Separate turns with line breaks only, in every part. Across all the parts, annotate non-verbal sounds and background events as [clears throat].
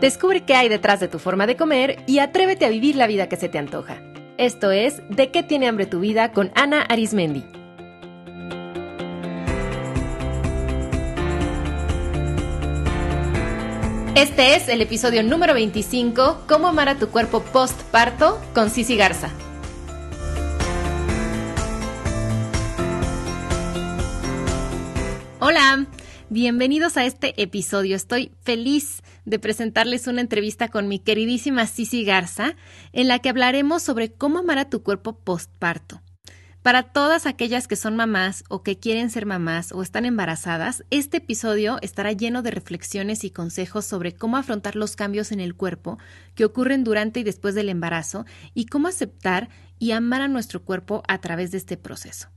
Descubre qué hay detrás de tu forma de comer y atrévete a vivir la vida que se te antoja. Esto es De qué tiene hambre tu vida con Ana Arismendi. Este es el episodio número 25, Cómo amar a tu cuerpo post-parto con Cici Garza. Hola, bienvenidos a este episodio. Estoy feliz de presentarles una entrevista con mi queridísima Cici Garza, en la que hablaremos sobre cómo amar a tu cuerpo postparto. Para todas aquellas que son mamás o que quieren ser mamás o están embarazadas, este episodio estará lleno de reflexiones y consejos sobre cómo afrontar los cambios en el cuerpo que ocurren durante y después del embarazo y cómo aceptar y amar a nuestro cuerpo a través de este proceso.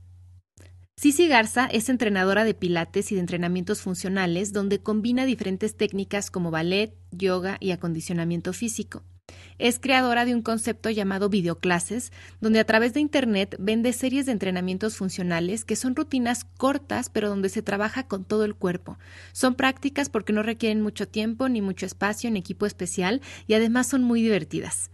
Cici Garza es entrenadora de pilates y de entrenamientos funcionales donde combina diferentes técnicas como ballet, yoga y acondicionamiento físico. Es creadora de un concepto llamado videoclases, donde a través de Internet vende series de entrenamientos funcionales que son rutinas cortas pero donde se trabaja con todo el cuerpo. Son prácticas porque no requieren mucho tiempo ni mucho espacio ni equipo especial y además son muy divertidas.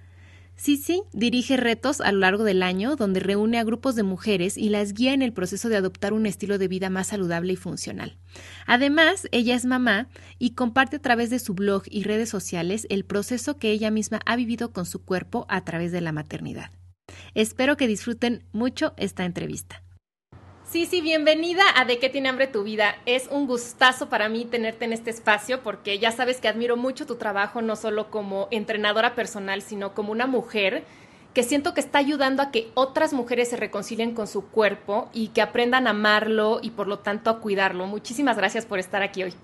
Sisi dirige retos a lo largo del año donde reúne a grupos de mujeres y las guía en el proceso de adoptar un estilo de vida más saludable y funcional. Además, ella es mamá y comparte a través de su blog y redes sociales el proceso que ella misma ha vivido con su cuerpo a través de la maternidad. Espero que disfruten mucho esta entrevista. Sí, sí, bienvenida a De qué tiene hambre tu vida. Es un gustazo para mí tenerte en este espacio porque ya sabes que admiro mucho tu trabajo, no solo como entrenadora personal, sino como una mujer que siento que está ayudando a que otras mujeres se reconcilien con su cuerpo y que aprendan a amarlo y por lo tanto a cuidarlo. Muchísimas gracias por estar aquí hoy.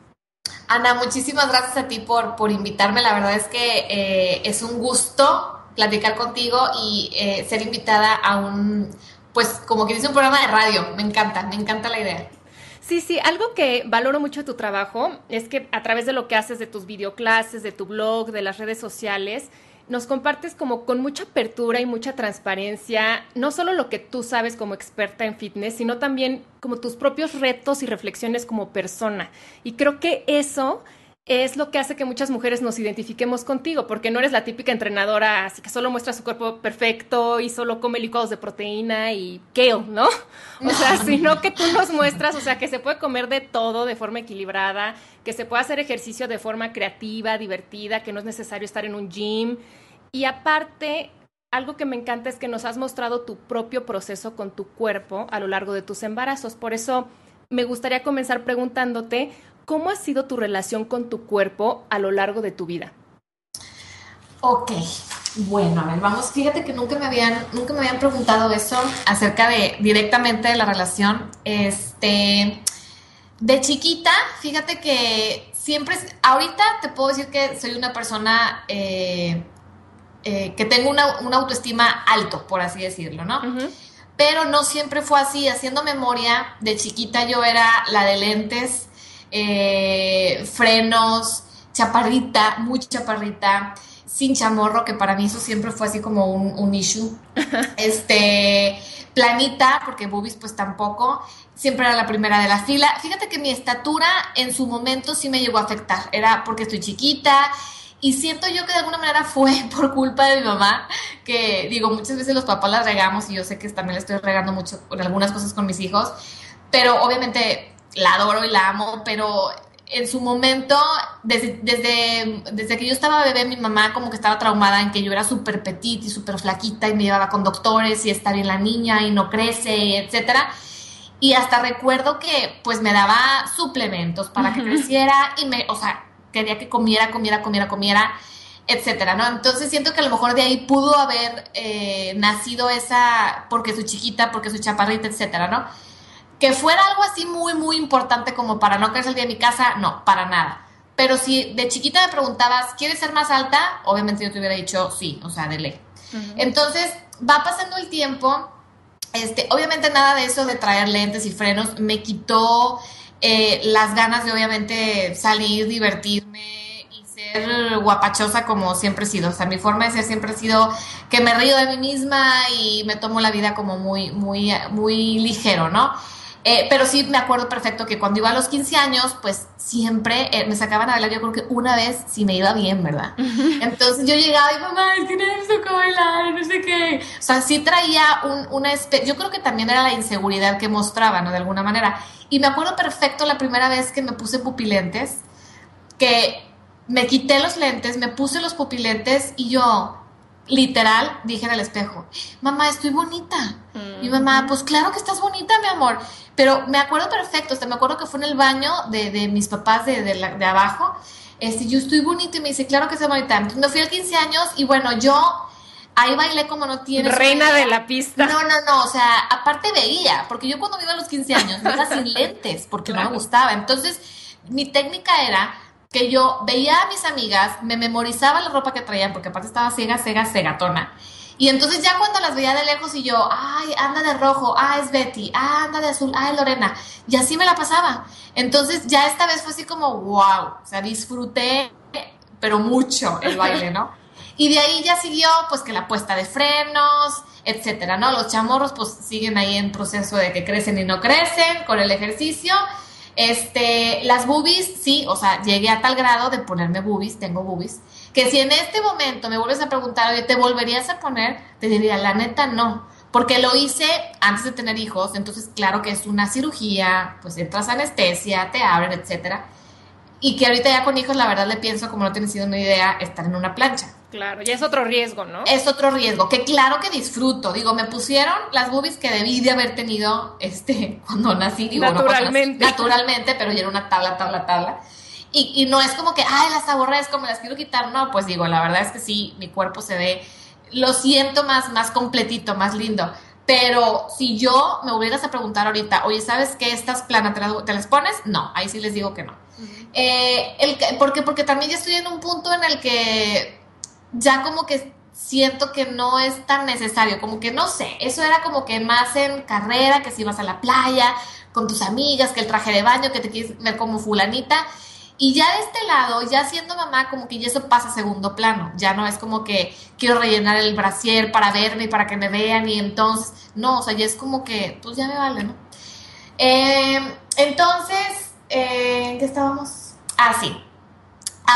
Ana, muchísimas gracias a ti por, por invitarme. La verdad es que eh, es un gusto platicar contigo y eh, ser invitada a un pues como que dice un programa de radio. Me encanta, me encanta la idea.
Sí, sí, algo que valoro mucho de tu trabajo es que a través de lo que haces de tus videoclases, de tu blog, de las redes sociales, nos compartes como con mucha apertura y mucha transparencia, no solo lo que tú sabes como experta en fitness, sino también como tus propios retos y reflexiones como persona. Y creo que eso es lo que hace que muchas mujeres nos identifiquemos contigo, porque no eres la típica entrenadora, así que solo muestra su cuerpo perfecto y solo come licuados de proteína y kale, ¿no? O sea, sino que tú nos muestras, o sea, que se puede comer de todo de forma equilibrada, que se puede hacer ejercicio de forma creativa, divertida, que no es necesario estar en un gym. Y aparte, algo que me encanta es que nos has mostrado tu propio proceso con tu cuerpo a lo largo de tus embarazos. Por eso me gustaría comenzar preguntándote, ¿cómo ha sido tu relación con tu cuerpo a lo largo de tu vida?
Ok, bueno, a ver, vamos, fíjate que nunca me habían, nunca me habían preguntado eso acerca de directamente de la relación. Este, de chiquita, fíjate que siempre, ahorita te puedo decir que soy una persona eh, eh, que tengo una, autoestima alto, por así decirlo, ¿no? Pero no siempre fue así. Haciendo memoria, de chiquita yo era la de lentes, eh, frenos, chaparrita, muy chaparrita, sin chamorro, que para mí eso siempre fue así como un, issue. [laughs] Este, planita, porque boobies pues tampoco. Siempre era la primera de la fila. Fíjate que mi estatura en su momento sí me llegó a afectar. Era porque estoy chiquita. Y siento yo que de alguna manera fue [laughs] por culpa de mi mamá, que digo, muchas veces los papás las regamos y yo sé que también le estoy regando mucho con algunas cosas con mis hijos, pero obviamente la adoro y la amo, pero en su momento, desde, desde, que yo estaba bebé, mi mamá como que estaba traumada en que yo era súper petit y súper flaquita y me llevaba con doctores y está bien la niña y no crece, etcétera. Y hasta recuerdo que pues me daba suplementos para que creciera y me, o sea, quería que comiera, comiera, comiera, comiera, etcétera, ¿no? Entonces siento que a lo mejor de ahí pudo haber eh, nacido esa, porque soy chiquita, porque soy chaparrita, etcétera, ¿no? Que fuera algo así muy, muy importante como para no querer salir de mi casa, no, para nada. Pero si de chiquita me preguntabas, ¿quieres ser más alta? Obviamente yo te hubiera dicho sí, o sea, de ley. Entonces, va pasando el tiempo. Este, obviamente nada de eso de traer lentes y frenos me quitó eh, las ganas de obviamente salir, divertirme y ser guapachosa como siempre he sido. O sea, mi forma de ser siempre ha sido que me río de mí misma y me tomo la vida como muy, muy, muy ligero, ¿no? Eh, pero sí me acuerdo perfecto que cuando iba a los 15 años, pues siempre eh, me sacaban a bailar, yo creo que una vez si me iba bien, ¿verdad? Entonces yo llegaba y mamá, es que nadie me tocó bailar, no sé qué. O sea, sí traía un, una especie, yo creo que también era la inseguridad que mostraba, ¿no? De alguna manera. Y me acuerdo perfecto la primera vez que me puse pupilentes, que me quité los lentes, me puse los pupilentes y yo, literal, dije en el espejo, mamá, estoy bonita. Mi mamá, pues claro que estás bonita, mi amor. Pero me acuerdo perfecto, hasta me acuerdo que fue en el baño de, de mis papás de, de, de abajo. Este, yo estoy bonita y me dice, claro que estás bonita. Entonces me fui a 15 años y bueno, yo ahí bailé como no tienes.
Reina de la pista.
No, no, no, o sea, aparte veía, porque yo cuando iba a los 15 años me iba sin lentes, porque claro. no me gustaba. Entonces, mi técnica era que yo veía a mis amigas, me memorizaba la ropa que traían, porque aparte estaba ciega, ciega, cegatona. Y entonces ya cuando las veía de lejos y yo, ay, anda de rojo, ah, es Betty, ah, anda de azul, ah, es Lorena. Y así me la pasaba. Entonces ya esta vez fue así como, wow, o sea, disfruté, pero mucho el baile, ¿no? Y de ahí ya siguió, pues, que la puesta de frenos, etcétera, ¿no? Los chamorros, pues, siguen ahí en proceso de que crecen y no crecen con el ejercicio. Este, las boobies, sí, o sea, llegué a tal grado de ponerme boobies, tengo boobies, que si en este momento me vuelves a preguntar, oye, ¿te volverías a poner? Te diría, la neta, no. Porque lo hice antes de tener hijos, entonces claro que es una cirugía, pues entras anestesia, te abren, etcétera. Y que ahorita ya con hijos, la verdad le pienso, como no tienes sido una idea, estar en una plancha.
Claro, ya es otro riesgo, ¿no?
Es otro riesgo, que claro que disfruto. Digo, me pusieron las boobies que debí de haber tenido este, [laughs] cuando nací. Digo,
naturalmente.
No, naturalmente, pero ya era una tabla, tabla, tabla. Y, y, no es como que, ay, las aborrezco, me las quiero quitar. No, pues digo, la verdad es que sí, mi cuerpo se ve, lo siento más, más completito, más lindo. Pero si yo me hubieras a preguntar ahorita, oye, ¿sabes qué? Estas planas te las, te las pones? No, ahí sí les digo que no. Uh -huh. eh, el, porque, porque también ya estoy en un punto en el que ya como que siento que no es tan necesario, como que no sé, eso era como que más en carrera, que si vas a la playa con tus amigas, que el traje de baño, que te quieres ver como fulanita. Y ya de este lado, ya siendo mamá, como que ya eso pasa a segundo plano. Ya no es como que quiero rellenar el brasier para verme y para que me vean y entonces, no, o sea, ya es como que, pues ya me vale, ¿no? Eh, entonces, eh, ¿qué estábamos? Ah, sí.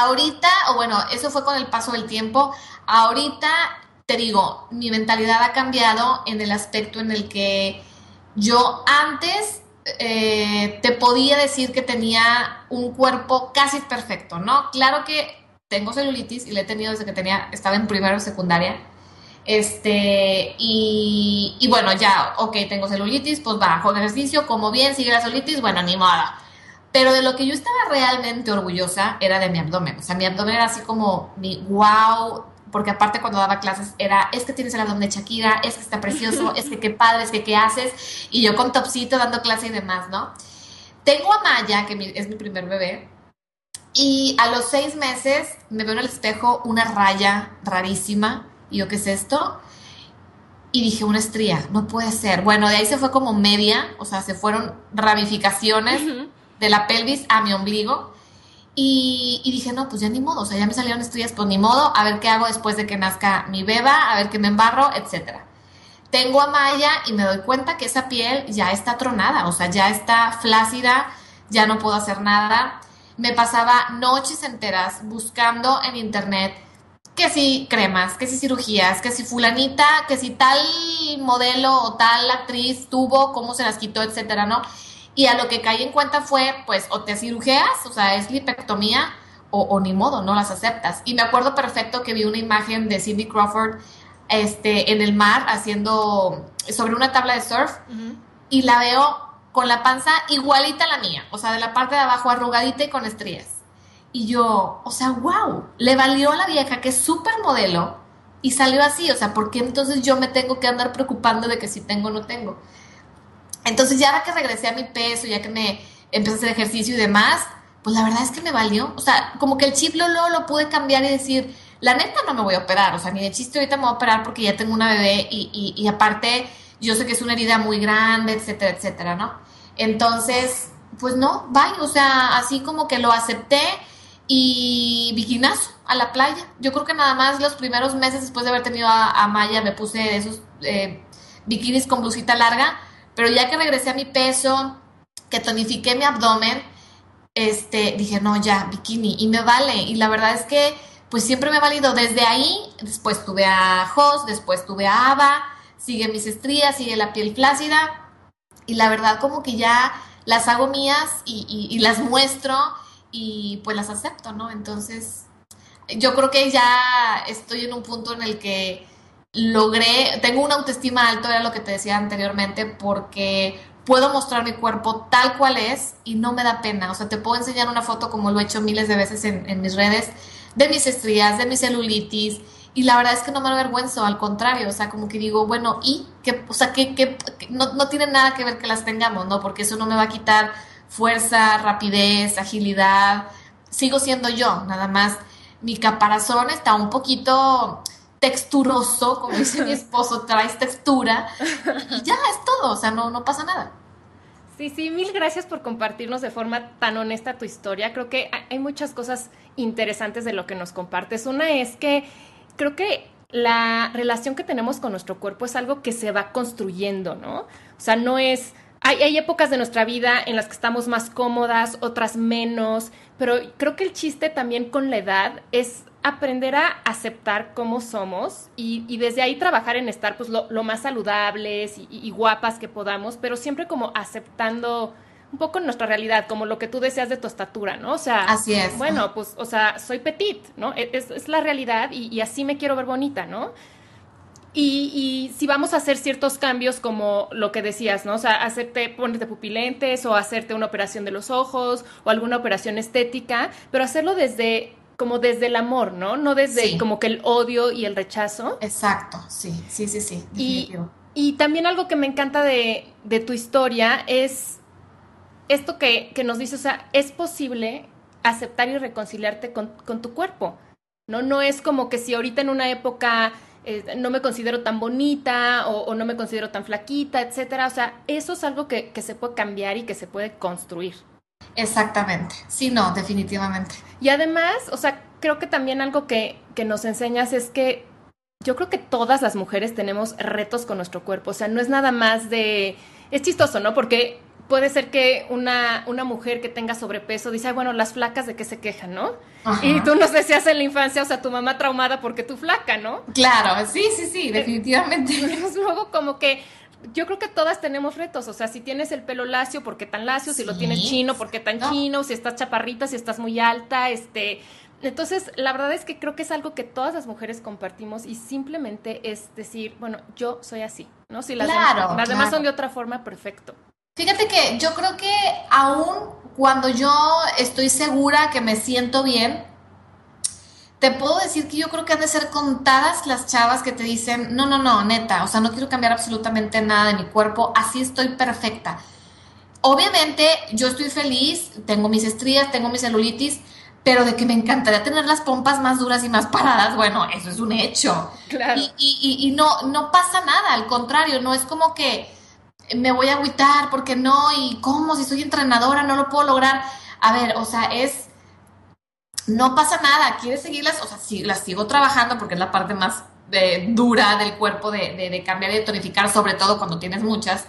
Ahorita, o bueno, eso fue con el paso del tiempo. Ahorita, te digo, mi mentalidad ha cambiado en el aspecto en el que yo antes eh, te podía decir que tenía un cuerpo casi perfecto, ¿no? Claro que tengo celulitis y la he tenido desde que tenía, estaba en primero o secundaria. Este, y, bueno, ya, ok, tengo celulitis, pues bajo ejercicio, como bien, sigue la celulitis, bueno, ni modo. Pero de lo que yo estaba realmente orgullosa era de mi abdomen. O sea, mi abdomen era así como mi wow, porque aparte cuando daba clases era, es que tienes el abdomen de Shakira, es que está precioso, es que qué padre, es que qué haces, y yo con topsito dando clase y demás, ¿no? Tengo a Maya, que es mi primer bebé, y a los seis meses me veo en el espejo una raya rarísima, y yo, ¿qué es esto? Y dije, una estría, no puede ser. Bueno, de ahí se fue como media, o sea, se fueron ramificaciones uh. De la pelvis a mi ombligo. Y, y, dije, no, pues ya ni modo, o sea, ya me salieron estrellas, pues ni modo, a ver qué hago después de que nazca mi beba, a ver qué me embarro, etcétera. Tengo a Maya y me doy cuenta que esa piel ya está tronada, o sea, ya está flácida, ya no puedo hacer nada. Me pasaba noches enteras buscando en internet que si cremas, que si cirugías, que si fulanita, que si tal modelo o tal actriz tuvo, cómo se las quitó, etcétera, ¿no? Y a lo que caí en cuenta fue, pues, o te cirujeas, o sea, es lipectomía, o, o, ni modo, no las aceptas. Y me acuerdo perfecto que vi una imagen de Cindy Crawford este, en el mar haciendo, sobre una tabla de surf, uh -huh. y la veo con la panza igualita a la mía, o sea, de la parte de abajo arrugadita y con estrías. Y yo, o sea, wow, le valió a la vieja que es súper modelo y salió así, o sea, ¿por qué entonces yo me tengo que andar preocupando de que si tengo o no tengo? Entonces ya que regresé a mi peso, ya que me empecé a hacer ejercicio y demás, pues la verdad es que me valió. O sea, como que el chip lo, lo, lo pude cambiar y decir, la neta no me voy a operar, o sea, ni de chiste ahorita me voy a operar porque ya tengo una bebé y, y, y aparte yo sé que es una herida muy grande, etcétera, etcétera, ¿no? Entonces, pues no, bye, o sea, así como que lo acepté y bikinazo a la playa. Yo creo que nada más los primeros meses después de haber tenido a, Maya me puse esos eh, bikinis con blusita larga Pero ya que regresé a mi peso, que tonifiqué mi abdomen, este, dije, no, ya, bikini, y me vale. Y la verdad es que, pues siempre me ha valido desde ahí. Después tuve a Jos, después tuve a Ava, sigue mis estrías, sigue la piel flácida. Y la verdad, como que ya las hago mías y, y las muestro y pues las acepto, ¿no? Entonces, yo creo que ya estoy en un punto en el que logré, tengo una autoestima alta, era lo que te decía anteriormente, porque puedo mostrar mi cuerpo tal cual es y no me da pena. O sea, te puedo enseñar una foto como lo he hecho miles de veces en, mis redes, de mis estrías, de mi celulitis, y la verdad es que no me avergüenzo, al contrario, o sea, como que digo, bueno, y que, o sea, que, no, no, tiene nada que ver que las tengamos, ¿no? Porque eso no me va a quitar fuerza, rapidez, agilidad. Sigo siendo yo, nada más. Mi caparazón está un poquito texturoso, como dice mi [laughs] esposo, traes textura y ya es todo, o sea, no, no pasa nada.
Sí, sí, mil gracias por compartirnos de forma tan honesta tu historia. Creo que hay muchas cosas interesantes de lo que nos compartes. Una es que creo que la relación que tenemos con nuestro cuerpo es algo que se va construyendo, ¿no? O sea, no es... Hay, hay épocas de nuestra vida en las que estamos más cómodas, otras menos, pero creo que el chiste también con la edad es aprender a aceptar cómo somos y, desde ahí trabajar en estar pues lo, más saludables y, guapas que podamos, pero siempre como aceptando un poco nuestra realidad, como lo que tú deseas de tu estatura, ¿no? O sea,
así es.
Bueno, pues, o sea, soy petit, ¿no? E, es, es la realidad y, así me quiero ver bonita, ¿no? Y, y, si vamos a hacer ciertos cambios como lo que decías, ¿no? O sea, hacerte, ponerte pupilentes o hacerte una operación de los ojos o alguna operación estética, pero hacerlo desde como desde el amor, ¿no? No desde como que el odio y el rechazo.
Exacto, sí, sí, sí, sí.
Y, y, también algo que me encanta de, de tu historia es esto que, que, nos dice, o sea, es posible aceptar y reconciliarte con, con tu cuerpo, ¿no? No es como que si ahorita en una época eh, no me considero tan bonita o, o, no me considero tan flaquita, etcétera. O sea, eso es algo que, que se puede cambiar y que se puede construir.
Exactamente. Sí, no, definitivamente.
Y además, o sea, creo que también algo que, que nos enseñas es que yo creo que todas las mujeres tenemos retos con nuestro cuerpo. O sea, no es nada más de... Es chistoso, ¿no? Porque puede ser que una, una mujer que tenga sobrepeso dice, Ay, bueno, las flacas de qué se quejan, ¿no? Y tú no sé si en la infancia, o sea, tu mamá traumada porque tú flaca, ¿no?
Claro, sí, sí, sí, definitivamente. [laughs]
luego como que yo creo que todas tenemos retos, o sea, si tienes el pelo lacio, ¿por qué tan lacio? Si lo tienes chino, ¿por qué tan chino? Si estás chaparrita, si estás muy alta, este... Entonces, la verdad es que creo que es algo que todas las mujeres compartimos y simplemente es decir, bueno, yo soy así, ¿no? Si las, demás, las demás son de otra forma, perfecto.
Fíjate que yo creo que aún cuando yo estoy segura que me siento bien, te puedo decir que yo creo que han de ser contadas las chavas que te dicen, no, no, no, neta, o sea, no quiero cambiar absolutamente nada de mi cuerpo, así estoy perfecta. Obviamente yo estoy feliz, tengo mis estrías, tengo mi celulitis, pero de que me encantaría tener las pompas más duras y más [laughs] paradas, bueno, eso es un hecho.
Claro.
Y, y, no, no pasa nada, al contrario, no es como que me voy a agüitar porque no, y cómo, si soy entrenadora, no lo puedo lograr. A ver, o sea, es no pasa nada, quieres seguirlas, o sea, sí, las sigo trabajando porque es la parte más eh, dura del cuerpo de, de, cambiar y de tonificar, sobre todo cuando tienes muchas.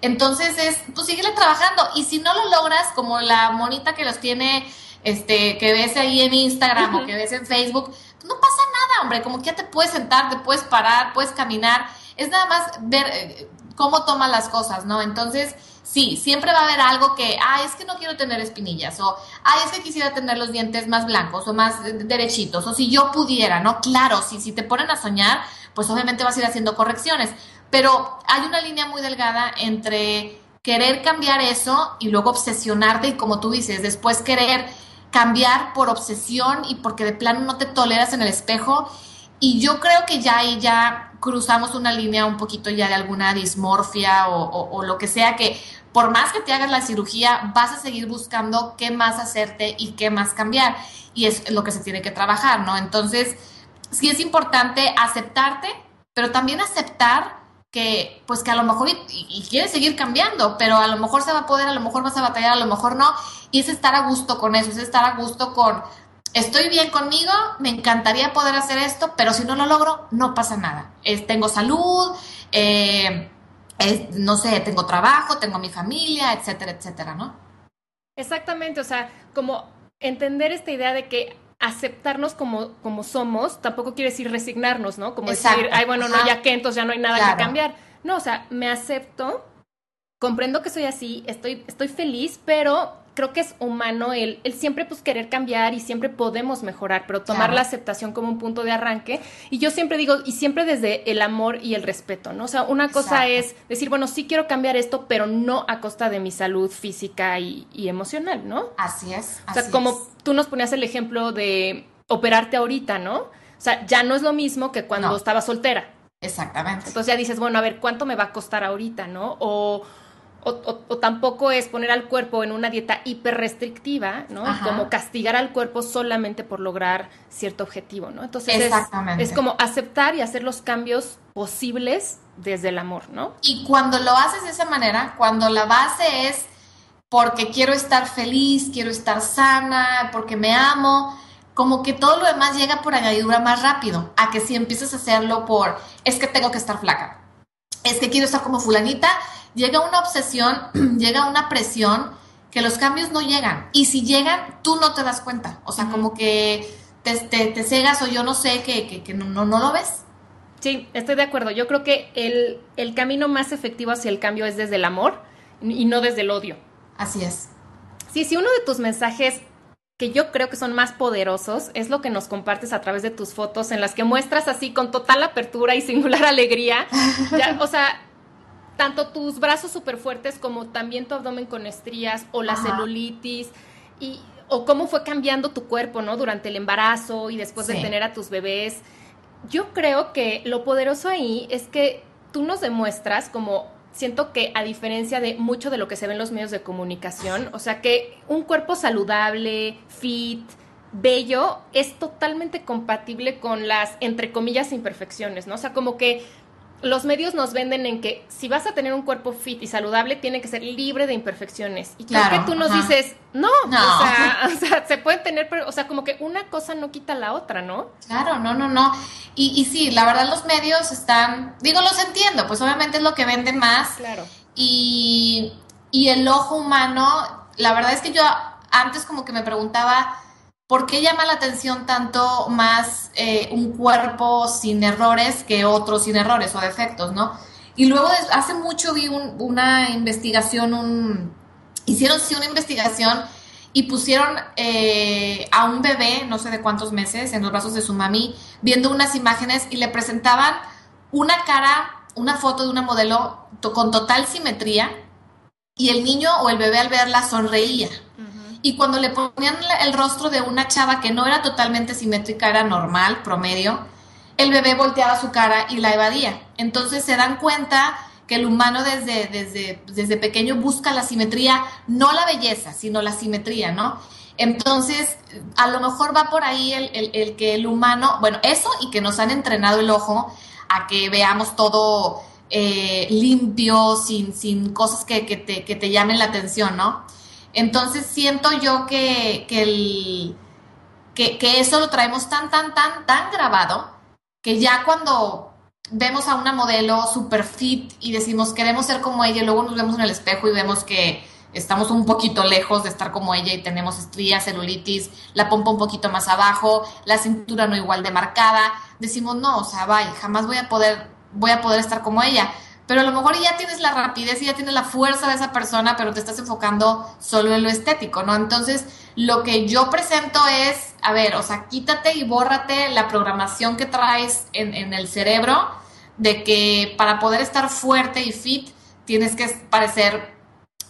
Entonces es, pues síguele trabajando. Y si no lo logras, como la monita que los tiene, este, que ves ahí en Instagram o que ves en Facebook, no pasa nada, hombre, como que ya te puedes sentar, te puedes parar, puedes caminar, es nada más ver eh, cómo toman las cosas, ¿no? Entonces, sí, siempre va a haber algo que, ah, es que no quiero tener espinillas, o, ah, es que quisiera tener los dientes más blancos o más derechitos, o si yo pudiera, ¿no? Claro, si, si te ponen a soñar, pues obviamente vas a ir haciendo correcciones, pero hay una línea muy delgada entre querer cambiar eso y luego obsesionarte y como tú dices, después querer cambiar por obsesión y porque de plano no te toleras en el espejo. Y yo creo que ya ahí ya cruzamos una línea un poquito ya de alguna dismorfia o, lo que sea que por más que te hagas la cirugía, vas a seguir buscando qué más hacerte y qué más cambiar. Y es lo que se tiene que trabajar, ¿no? Entonces, sí es importante aceptarte, pero también aceptar que, pues que a lo mejor, y, quieres seguir cambiando, pero a lo mejor se va a poder, a lo mejor vas a batallar, a lo mejor no. Y es estar a gusto con eso, es estar a gusto con, estoy bien conmigo, me encantaría poder hacer esto, pero si no lo logro, no pasa nada. tengo salud, eh, no sé, tengo trabajo, tengo mi familia, etcétera, etcétera, ¿no?
Exactamente, o sea, como entender esta idea de que aceptarnos como, como somos tampoco quiere decir resignarnos, ¿no? Como decir, ay, bueno, no, ya que, entonces ya no hay nada que cambiar. No, o sea, me acepto, comprendo que soy así, estoy, estoy feliz, pero creo que es humano el, el siempre pues querer cambiar y siempre podemos mejorar, pero tomar la aceptación como un punto de arranque. Y yo siempre digo, y siempre desde el amor y el respeto, ¿no? O sea, una cosa es decir, bueno, sí quiero cambiar esto, pero no a costa de mi salud física y, emocional, ¿no?
Así es.
o sea, como tú nos ponías el ejemplo de operarte ahorita, ¿no? O sea, ya no es lo mismo que cuando estaba soltera.
Exactamente.
Entonces ya dices, bueno, a ver, ¿cuánto me va a costar ahorita, no? O o, tampoco es poner al cuerpo en una dieta hiperrestrictiva, ¿no? Como castigar al cuerpo solamente por lograr cierto objetivo, ¿no? Entonces es, como aceptar y hacer los cambios posibles desde el amor, ¿no?
Y cuando lo haces de esa manera, cuando la base es porque quiero estar feliz, quiero estar sana, porque me amo, como que todo lo demás llega por añadidura más rápido, a que si empiezas a hacerlo por, es que tengo que estar flaca, es que quiero estar como fulanita, llega una obsesión, [clears throat] llega una presión que los cambios no llegan. Y si llegan, tú no te das cuenta. O sea, como que te, te, cegas o yo no sé que, que, no, no, lo ves.
Sí, estoy de acuerdo. Yo creo que el, el camino más efectivo hacia el cambio es desde el amor y no desde el odio.
Así es.
Sí, si uno de tus mensajes que yo creo que son más poderosos es lo que nos compartes a través de tus fotos en las que muestras así con total apertura y singular [laughs] alegría. o sea, tanto tus brazos súper fuertes como también tu abdomen con estrías o la celulitis y o cómo fue cambiando tu cuerpo, ¿no? Durante el embarazo y después de tener a tus bebés. Yo creo que lo poderoso ahí es que tú nos demuestras como siento que a diferencia de mucho de lo que se ve en los medios de comunicación, o sea que un cuerpo saludable, fit, bello, es totalmente compatible con las, entre comillas, imperfecciones, ¿no? O sea, como que los medios nos venden en que si vas a tener un cuerpo fit y saludable, tiene que ser libre de imperfecciones. Y creo que tú nos dices, no, [laughs] O, sea, se pueden tener, pero, o sea, como que una cosa no quita la otra, ¿no?
Claro, no, no, no. Y, y sí, la verdad los medios están, digo, los entiendo, pues obviamente es lo que venden más.
Claro.
Y, y el ojo humano, la verdad es que yo antes como que me preguntaba, ¿Por qué llama la atención tanto más eh, un cuerpo sin errores que otro sin errores o defectos, no? Y luego hace mucho vi una investigación, hicieron sí una investigación y pusieron eh, a un bebé, no sé de cuántos meses, en los brazos de su mami, viendo unas imágenes y le presentaban una cara, una foto de una modelo con total simetría y el niño o el bebé al verla sonreía y cuando le ponían el rostro de una chava que no era totalmente simétrica, era normal, promedio, el bebé volteaba su cara y la evadía. Entonces se dan cuenta que el humano desde, desde, desde pequeño busca la simetría, no la belleza, sino la simetría, ¿no? Entonces, a lo mejor va por ahí el, que el humano, bueno, eso y que nos han entrenado el ojo a que veamos todo eh, limpio, sin, sin cosas que, que, te, que te llamen la atención, ¿no? Entonces siento yo que, que, el, que, que eso lo traemos tan, tan, tan, tan grabado que ya cuando vemos a una modelo super fit y decimos queremos ser como ella, y luego nos vemos en el espejo y vemos que estamos un poquito lejos de estar como ella y tenemos estrías, celulitis, la pompa un poquito más abajo, la cintura no igual de marcada, decimos no, o sea, vaya, jamás voy a poder, voy a poder estar como ella pero a lo mejor ya tienes la rapidez y ya tienes la fuerza de esa persona, pero te estás enfocando solo en lo estético, ¿no? Entonces, lo que yo presento es, a ver, o sea, quítate y bórrate la programación que traes en, el cerebro de que para poder estar fuerte y fit tienes que parecer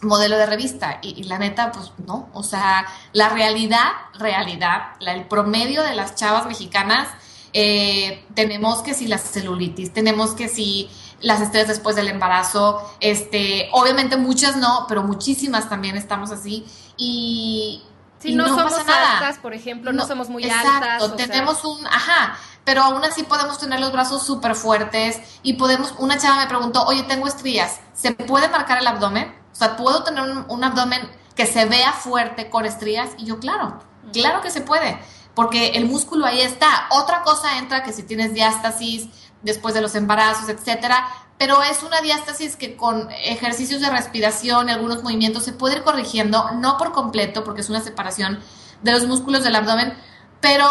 modelo de revista. Y, la neta, pues no. O sea, la realidad, realidad, el promedio de las chavas mexicanas, eh, tenemos que si la celulitis, tenemos que si las estrellas después del embarazo, este, obviamente muchas no, pero muchísimas también estamos así y,
si no, somos altas, por ejemplo, no, somos muy exacto,
tenemos un, ajá, pero aún así podemos tener los brazos súper fuertes y podemos, una chava me preguntó, oye, tengo estrías, ¿se puede marcar el abdomen? O sea, ¿puedo tener un, abdomen que se vea fuerte con estrías? Y yo, claro, claro que se puede, porque el músculo ahí está. Otra cosa entra que si tienes diástasis, después de los embarazos, etcétera, pero es una diástasis que con ejercicios de respiración y algunos movimientos se puede ir corrigiendo, no por completo, porque es una separación de los músculos del abdomen, pero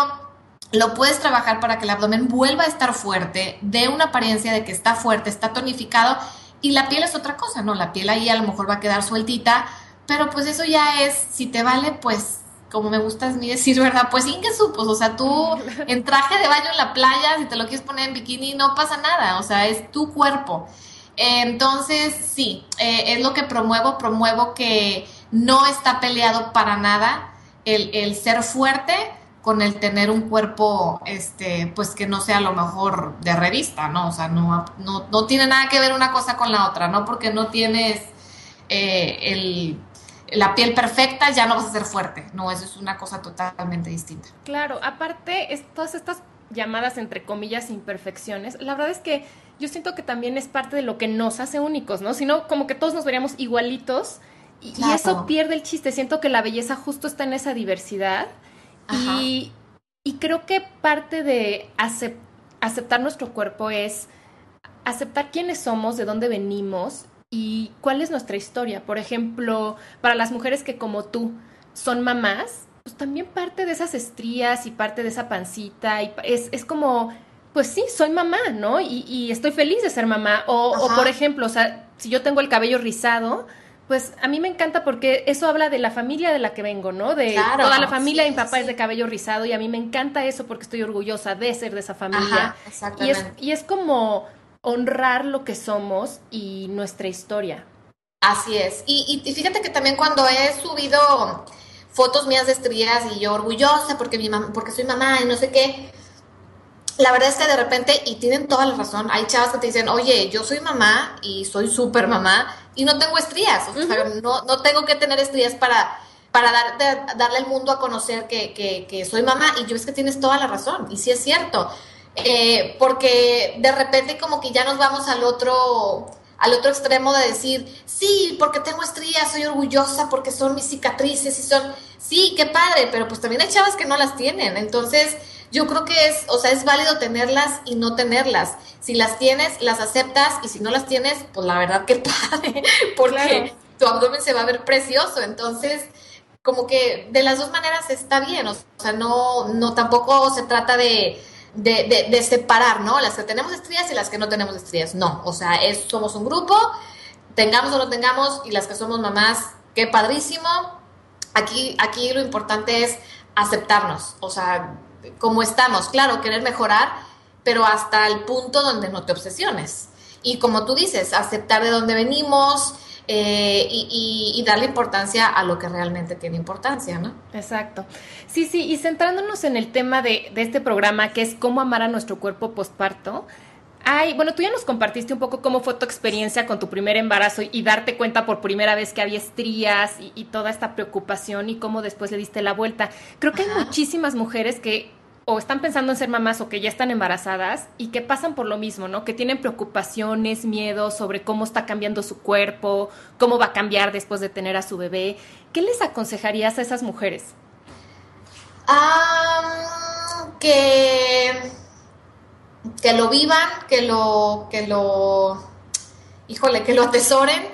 lo puedes trabajar para que el abdomen vuelva a estar fuerte, dé una apariencia de que está fuerte, está tonificado, y la piel es otra cosa, ¿no? La piel ahí a lo mejor va a quedar sueltita, pero pues eso ya es, si te vale, pues como me gusta es mi decir, ¿verdad? Pues sin que supos, o sea, tú [laughs] en traje de baño en la playa, si te lo quieres poner en bikini, no pasa nada, o sea, es tu cuerpo. Entonces, sí, eh, es lo que promuevo, promuevo que no está peleado para nada el, el, ser fuerte con el tener un cuerpo, este, pues que no sea a lo mejor de revista, ¿no? O sea, no, no, no tiene nada que ver una cosa con la otra, ¿no? Porque no tienes eh, el la piel perfecta, ya no vas a ser fuerte. No, eso es una cosa totalmente distinta.
Claro, aparte, es, todas estas llamadas entre comillas imperfecciones, la verdad es que yo siento que también es parte de lo que nos hace únicos, ¿no? Sino como que todos nos veríamos igualitos y, eso pierde el chiste. Siento que la belleza justo está en esa diversidad y, y, creo que parte de aceptar nuestro cuerpo es aceptar quiénes somos, de dónde venimos y cuál es nuestra historia. Por ejemplo, para las mujeres que como tú son mamás, pues también parte de esas estrías y parte de esa pancita y es, es como, pues sí, soy mamá, ¿no? Y, y estoy feliz de ser mamá. O, o, por ejemplo, o sea, si yo tengo el cabello rizado, pues a mí me encanta porque eso habla de la familia de la que vengo, ¿no? De toda la familia de mi papá es de cabello rizado y a mí me encanta eso porque estoy orgullosa de ser de esa familia. y, es, y es como honrar lo que somos y nuestra historia.
Así es. Y, fíjate que también cuando he subido fotos mías de estrías y yo orgullosa porque, mi porque soy mamá y no sé qué, la verdad es que de repente, y tienen toda la razón, hay chavas que te dicen, oye, yo soy mamá y soy súper mamá y no tengo estrías, o sea, no, no, tengo que tener estrías para, para dar, darle al mundo a conocer que, que, que, soy mamá y yo es que tienes toda la razón y sí es cierto. Eh, porque de repente como que ya nos vamos al otro al otro extremo de decir, sí, porque tengo estrías, soy orgullosa, porque son mis cicatrices y son, sí, qué padre, pero pues también hay chavas que no las tienen. Entonces, yo creo que es, o sea, es válido tenerlas y no tenerlas. Si las tienes, las aceptas y si no las tienes, pues la verdad que [laughs] padre, porque tu abdomen se va a ver precioso. Entonces, como que de las dos maneras está bien, o sea, no, no tampoco se trata de de, de, separar, ¿no? Las que tenemos estrías y las que no tenemos estrías. No, o sea, es, somos un grupo, tengamos o no tengamos, y las que somos mamás, qué padrísimo. Aquí, aquí lo importante es aceptarnos, o sea, como estamos, claro, querer mejorar, pero hasta el punto donde no te obsesiones. Y como tú dices, aceptar de dónde venimos, eh, y, darle importancia a lo que realmente tiene importancia, ¿no?
Exacto. Sí, sí, y centrándonos en el tema de, este programa, que es cómo amar a nuestro cuerpo postparto, Ay, bueno, tú ya nos compartiste un poco cómo fue tu experiencia con tu primer embarazo y, darte cuenta por primera vez que había estrías y, toda esta preocupación y cómo después le diste la vuelta. Creo que hay muchísimas mujeres que o están pensando en ser mamás o que ya están embarazadas y que pasan por lo mismo, ¿no? Que tienen preocupaciones, miedos sobre cómo está cambiando su cuerpo, cómo va a cambiar después de tener a su bebé. ¿Qué les aconsejarías a esas mujeres?
que, que lo vivan, que lo, que lo, híjole, que lo atesoren.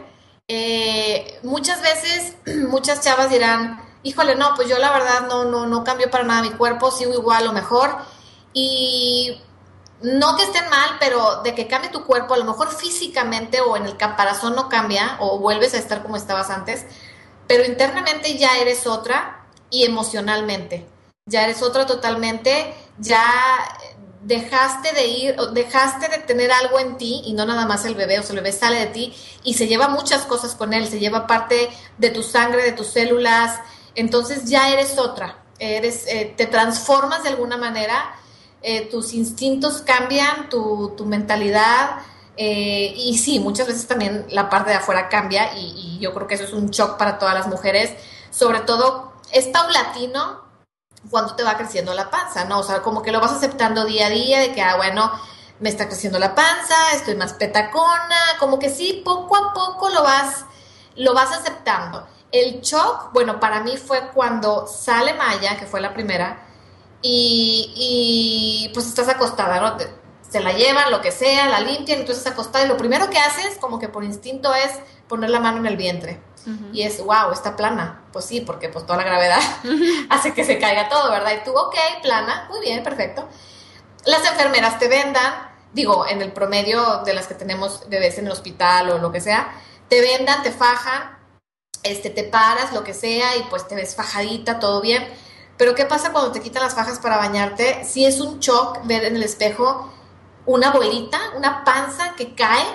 Eh, muchas veces, [clears throat] muchas chavas dirán, híjole, no, pues yo la verdad no, no, no cambio para nada mi cuerpo, sigo igual o mejor. Y no que estén mal, pero de que cambie tu cuerpo, a lo mejor físicamente o en el caparazón no cambia o vuelves a estar como estabas antes, pero internamente ya eres otra y emocionalmente ya eres otra totalmente, ya dejaste de ir, dejaste de tener algo en ti y no nada más el bebé, o sea, el bebé sale de ti y se lleva muchas cosas con él, se lleva parte de tu sangre, de tus células, entonces ya eres otra, eres, eh, te transformas de alguna manera, eh, tus instintos cambian, tu, tu mentalidad, eh, y sí, muchas veces también la parte de afuera cambia y, yo creo que eso es un shock para todas las mujeres, sobre todo es paulatino cuando te va creciendo la panza, ¿no? O sea, como que lo vas aceptando día a día de que, ah, bueno, me está creciendo la panza, estoy más petacona, como que sí, poco a poco lo vas, lo vas aceptando. El shock, bueno, para mí fue cuando sale Maya, que fue la primera, y, y pues estás acostada, ¿no? se la llevan, lo que sea, la limpian, entonces acostada y lo primero que haces, como que por instinto, es poner la mano en el vientre. Y es, wow, está plana. Pues sí, porque pues toda la gravedad [laughs] hace que se caiga todo, ¿verdad? Y tú, ok, plana, muy bien, perfecto. Las enfermeras te vendan, digo, en el promedio de las que tenemos bebés en el hospital o lo que sea, te vendan, te fajan, este, te paras, lo que sea, y pues te ves fajadita, todo bien. Pero ¿qué pasa cuando te quitan las fajas para bañarte? Si es un shock ver en el espejo una bolita, una panza que cae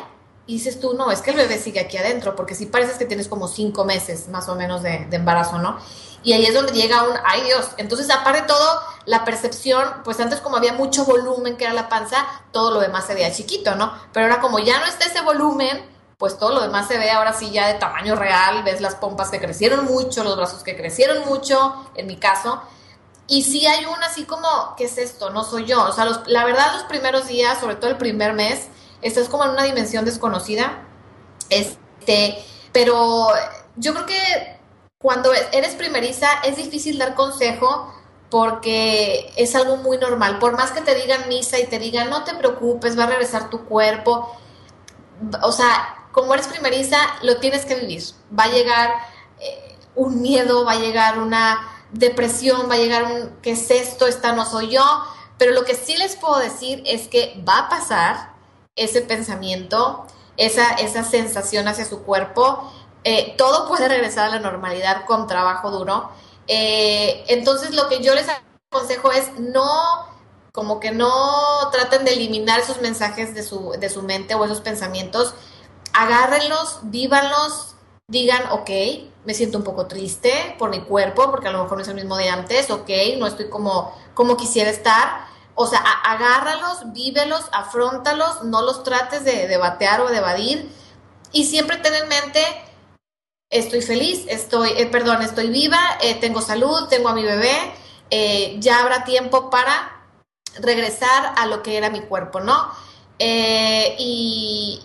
dices tú, no, es que el bebé sigue aquí adentro, porque sí pareces que tienes como cinco meses más o menos de, embarazo, ¿no? Y ahí es donde llega un, ay Dios, entonces aparte de todo, la percepción, pues antes como había mucho volumen que era la panza, todo lo demás se veía chiquito, ¿no? Pero ahora como ya no está ese volumen, pues todo lo demás se ve ahora sí ya de tamaño real, ves las pompas que crecieron mucho, los brazos que crecieron mucho, en mi caso, y sí hay una así como, ¿qué es esto? No soy yo. O sea, la verdad los primeros días, sobre todo el primer mes, estás como en una dimensión desconocida. Este, pero yo creo que cuando eres primeriza es difícil dar consejo porque es algo muy normal. Por más que te digan misa y te digan, no te preocupes, va a regresar tu cuerpo. O sea, como eres primeriza, lo tienes que vivir. Va a llegar eh, un miedo, va a llegar una depresión, va a llegar un, ¿qué es esto? Esta no soy yo. Pero lo que sí les puedo decir es que va a pasar ese pensamiento, esa, esa sensación hacia su cuerpo. Eh, todo puede regresar a la normalidad con trabajo duro. Eh, entonces lo que yo les aconsejo es no, como que no traten de eliminar esos mensajes de su, de su mente o esos pensamientos. Agárrenlos, vívanlos, digan, ok, me siento un poco triste por mi cuerpo, porque a lo mejor no es el mismo de antes, ok, no estoy como, como quisiera estar o sea, agárralos, vívelos, afrontalos, no los trates de, debatear o de evadir. Y siempre ten en mente, estoy feliz, estoy, eh, perdón, estoy viva, eh, tengo salud, tengo a mi bebé, eh, ya habrá tiempo para regresar a lo que era mi cuerpo, ¿no? Y,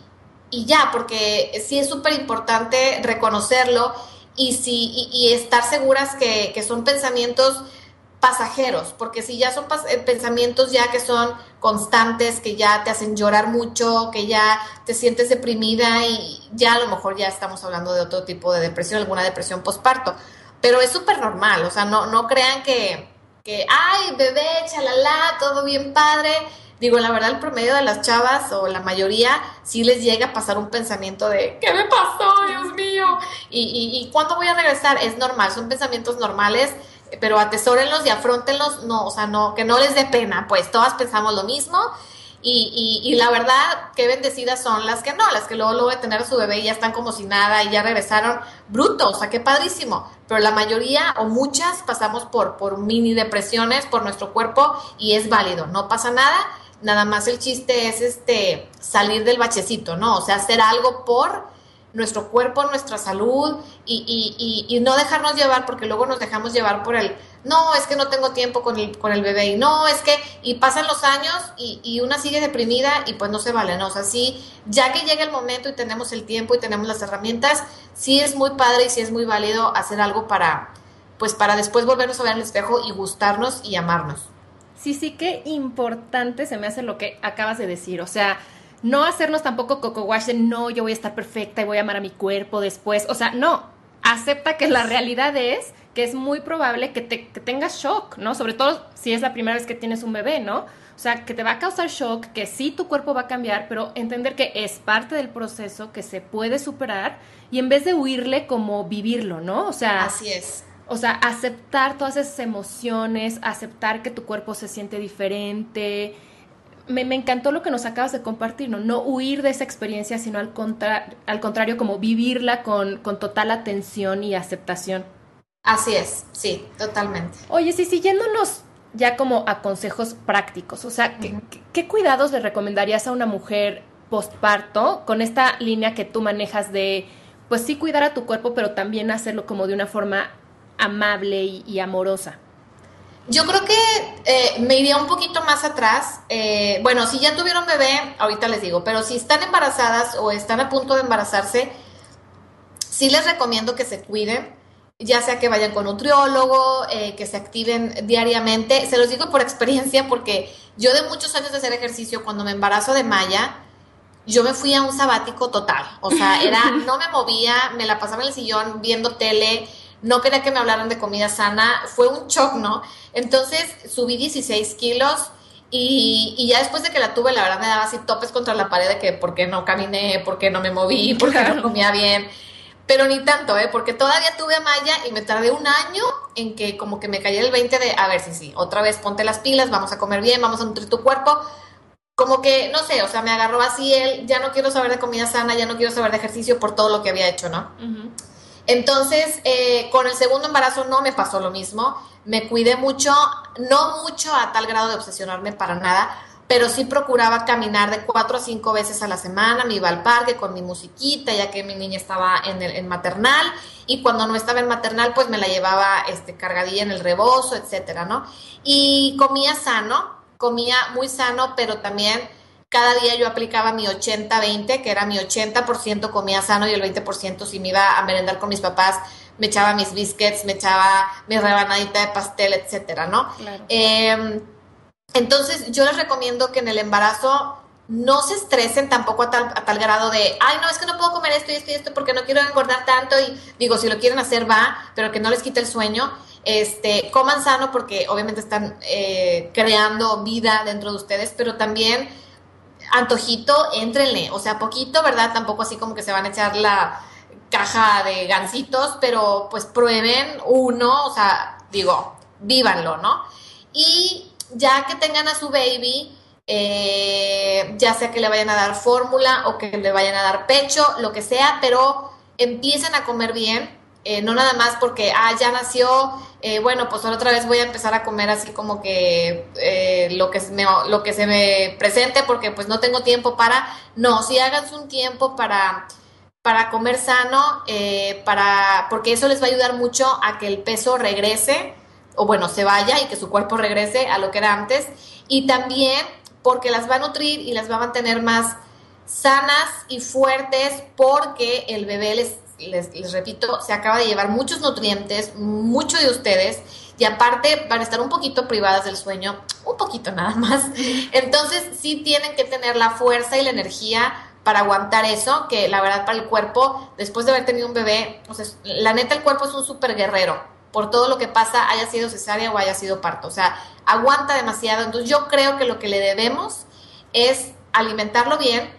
y, ya, porque sí es súper importante reconocerlo y, sí, y, estar seguras que, que son pensamientos pasajeros, porque si ya son eh, pensamientos ya que son constantes, que ya te hacen llorar mucho, que ya te sientes deprimida y ya a lo mejor ya estamos hablando de otro tipo de depresión, alguna depresión postparto. Pero es súper normal, o sea, no, no crean que, que, ay, bebé, chalala, todo bien padre. Digo, la verdad, el promedio de las chavas o la mayoría sí les llega a pasar un pensamiento de, ¿qué me pasó, Dios mío? Y, y, y ¿cuándo voy a regresar? Es normal, son pensamientos normales pero atesórenlos y afrontenlos, no, o sea, no, que no les dé pena, pues todas pensamos lo mismo. Y, y, la verdad, qué bendecidas son las que no, las que luego, de tener a su bebé y ya están como si nada y ya regresaron brutos, o sea, qué padrísimo. Pero la mayoría o muchas pasamos por, por mini depresiones por nuestro cuerpo y es válido, no pasa nada. Nada más el chiste es este salir del bachecito, ¿no? O sea, hacer algo por nuestro cuerpo, nuestra salud y, y, y, no dejarnos llevar porque luego nos dejamos llevar por el, no, es que no tengo tiempo con el, con el bebé y no, es que, y pasan los años y, y una sigue deprimida y pues no se vale, ¿no? O sea, sí, ya que llega el momento y tenemos el tiempo y tenemos las herramientas, sí es muy padre y sí es muy válido hacer algo para, pues para después volvernos a ver el espejo y gustarnos y amarnos.
Sí, sí, qué importante se me hace lo que acabas de decir, o sea, no hacernos tampoco coco wash de no, yo voy a estar perfecta y voy a amar a mi cuerpo después. O sea, no, acepta que la realidad es que es muy probable que, te, que tengas shock, ¿no? Sobre todo si es la primera vez que tienes un bebé, ¿no? O sea, que te va a causar shock, que sí tu cuerpo va a cambiar, pero entender que es parte del proceso, que se puede superar y en vez de huirle, como vivirlo, ¿no? O sea,
así es.
O sea, aceptar todas esas emociones, aceptar que tu cuerpo se siente diferente, me, encantó lo que nos acabas de compartir, ¿no? No huir de esa experiencia, sino al, al contrario, como vivirla con, total atención y aceptación.
Así es, sí, totalmente.
Oye, sí, siguiéndonos ya como a consejos prácticos, o sea, ¿qué, cuidados le recomendarías a una mujer postparto con esta línea que tú manejas de, pues sí, cuidar a tu cuerpo, pero también hacerlo como de una forma amable y amorosa?
Yo creo que eh, me iría un poquito más atrás. Eh, bueno, si ya tuvieron bebé, ahorita les digo, pero si están embarazadas o están a punto de embarazarse, sí les recomiendo que se cuiden. ya sea que vayan con nutriólogo, eh, que se activen diariamente. Se los digo por experiencia porque yo de muchos años de hacer ejercicio, cuando me embarazo de Maya, yo me fui a un sabático total. O sea, era, [laughs] no me movía, me la pasaba en el sillón viendo tele, no quería que me hablaran de comida sana. Fue un shock, ¿no? Entonces subí 16 kilos. Y, y, ya después de que la tuve, la verdad me daba así topes contra la pared de que por qué no caminé, por qué no me moví, [laughs] por qué no comía bien. Pero ni tanto, ¿eh? Porque todavía tuve a Maya y me tardé un año en que como que me cayera el 20 de, a ver, si sí, otra vez ponte las pilas, vamos a comer bien, vamos a nutrir tu cuerpo. Como que, no sé, o sea, me agarró así él, ya no quiero saber de comida sana, ya no quiero saber de ejercicio por todo lo que había hecho, ¿no? Entonces, eh, con el segundo embarazo no me pasó lo mismo, me cuidé mucho, no mucho a tal grado de obsesionarme para nada, pero sí procuraba caminar de cuatro a cinco veces a la semana, me iba al parque con mi musiquita, ya que mi niña estaba en el maternal, y cuando no estaba en maternal, pues me la llevaba este, cargadilla en el rebozo, etcétera, ¿no? Y comía sano, comía muy sano, pero también cada día yo aplicaba mi 80-20, que era mi 80% comía sano y el 20% si me iba a merendar con mis papás, me echaba mis biscuits, me echaba mi rebanadita de pastel, etcétera, ¿no? Claro. Eh, entonces, yo les recomiendo que en el embarazo no se estresen tampoco a tal, a tal grado de, ay, no, es que no puedo comer esto y esto y esto porque no quiero engordar tanto. Y digo, si lo quieren hacer, va, pero que no les quite el sueño. Este, coman sano porque obviamente están eh, creando vida dentro de ustedes, pero también antojito, éntrenle. O sea, poquito, ¿verdad? Tampoco así como que se van a echar la caja de gancitos, pero pues prueben uno, o sea, digo, vívanlo, ¿no? Y ya que tengan a su baby, eh, ya sea que le vayan a dar fórmula o que le vayan a dar pecho, lo que sea, pero empiecen a comer bien, eh, no nada más porque, ah, ya nació, eh, bueno, pues otra vez voy a empezar a comer así como que lo, que lo que se me presente porque pues no tengo tiempo para, no, si hagan un tiempo para para comer sano, para, porque eso les va a ayudar mucho a que el peso regrese o bueno, se vaya y que su cuerpo regrese a lo que era antes. Y también porque las va a nutrir y las va a mantener más sanas y fuertes porque el bebé, les, les, repito, se acaba de llevar muchos nutrientes, mucho de ustedes, y aparte van a estar un poquito privadas del sueño, un poquito nada más. Entonces sí tienen que tener la fuerza y la energía para aguantar eso, que la verdad para el cuerpo, después de haber tenido un bebé, o sea, la neta el cuerpo es un súper guerrero por todo lo que pasa, haya sido cesárea o haya sido parto. O sea, aguanta demasiado. Entonces yo creo que lo que le debemos es alimentarlo bien,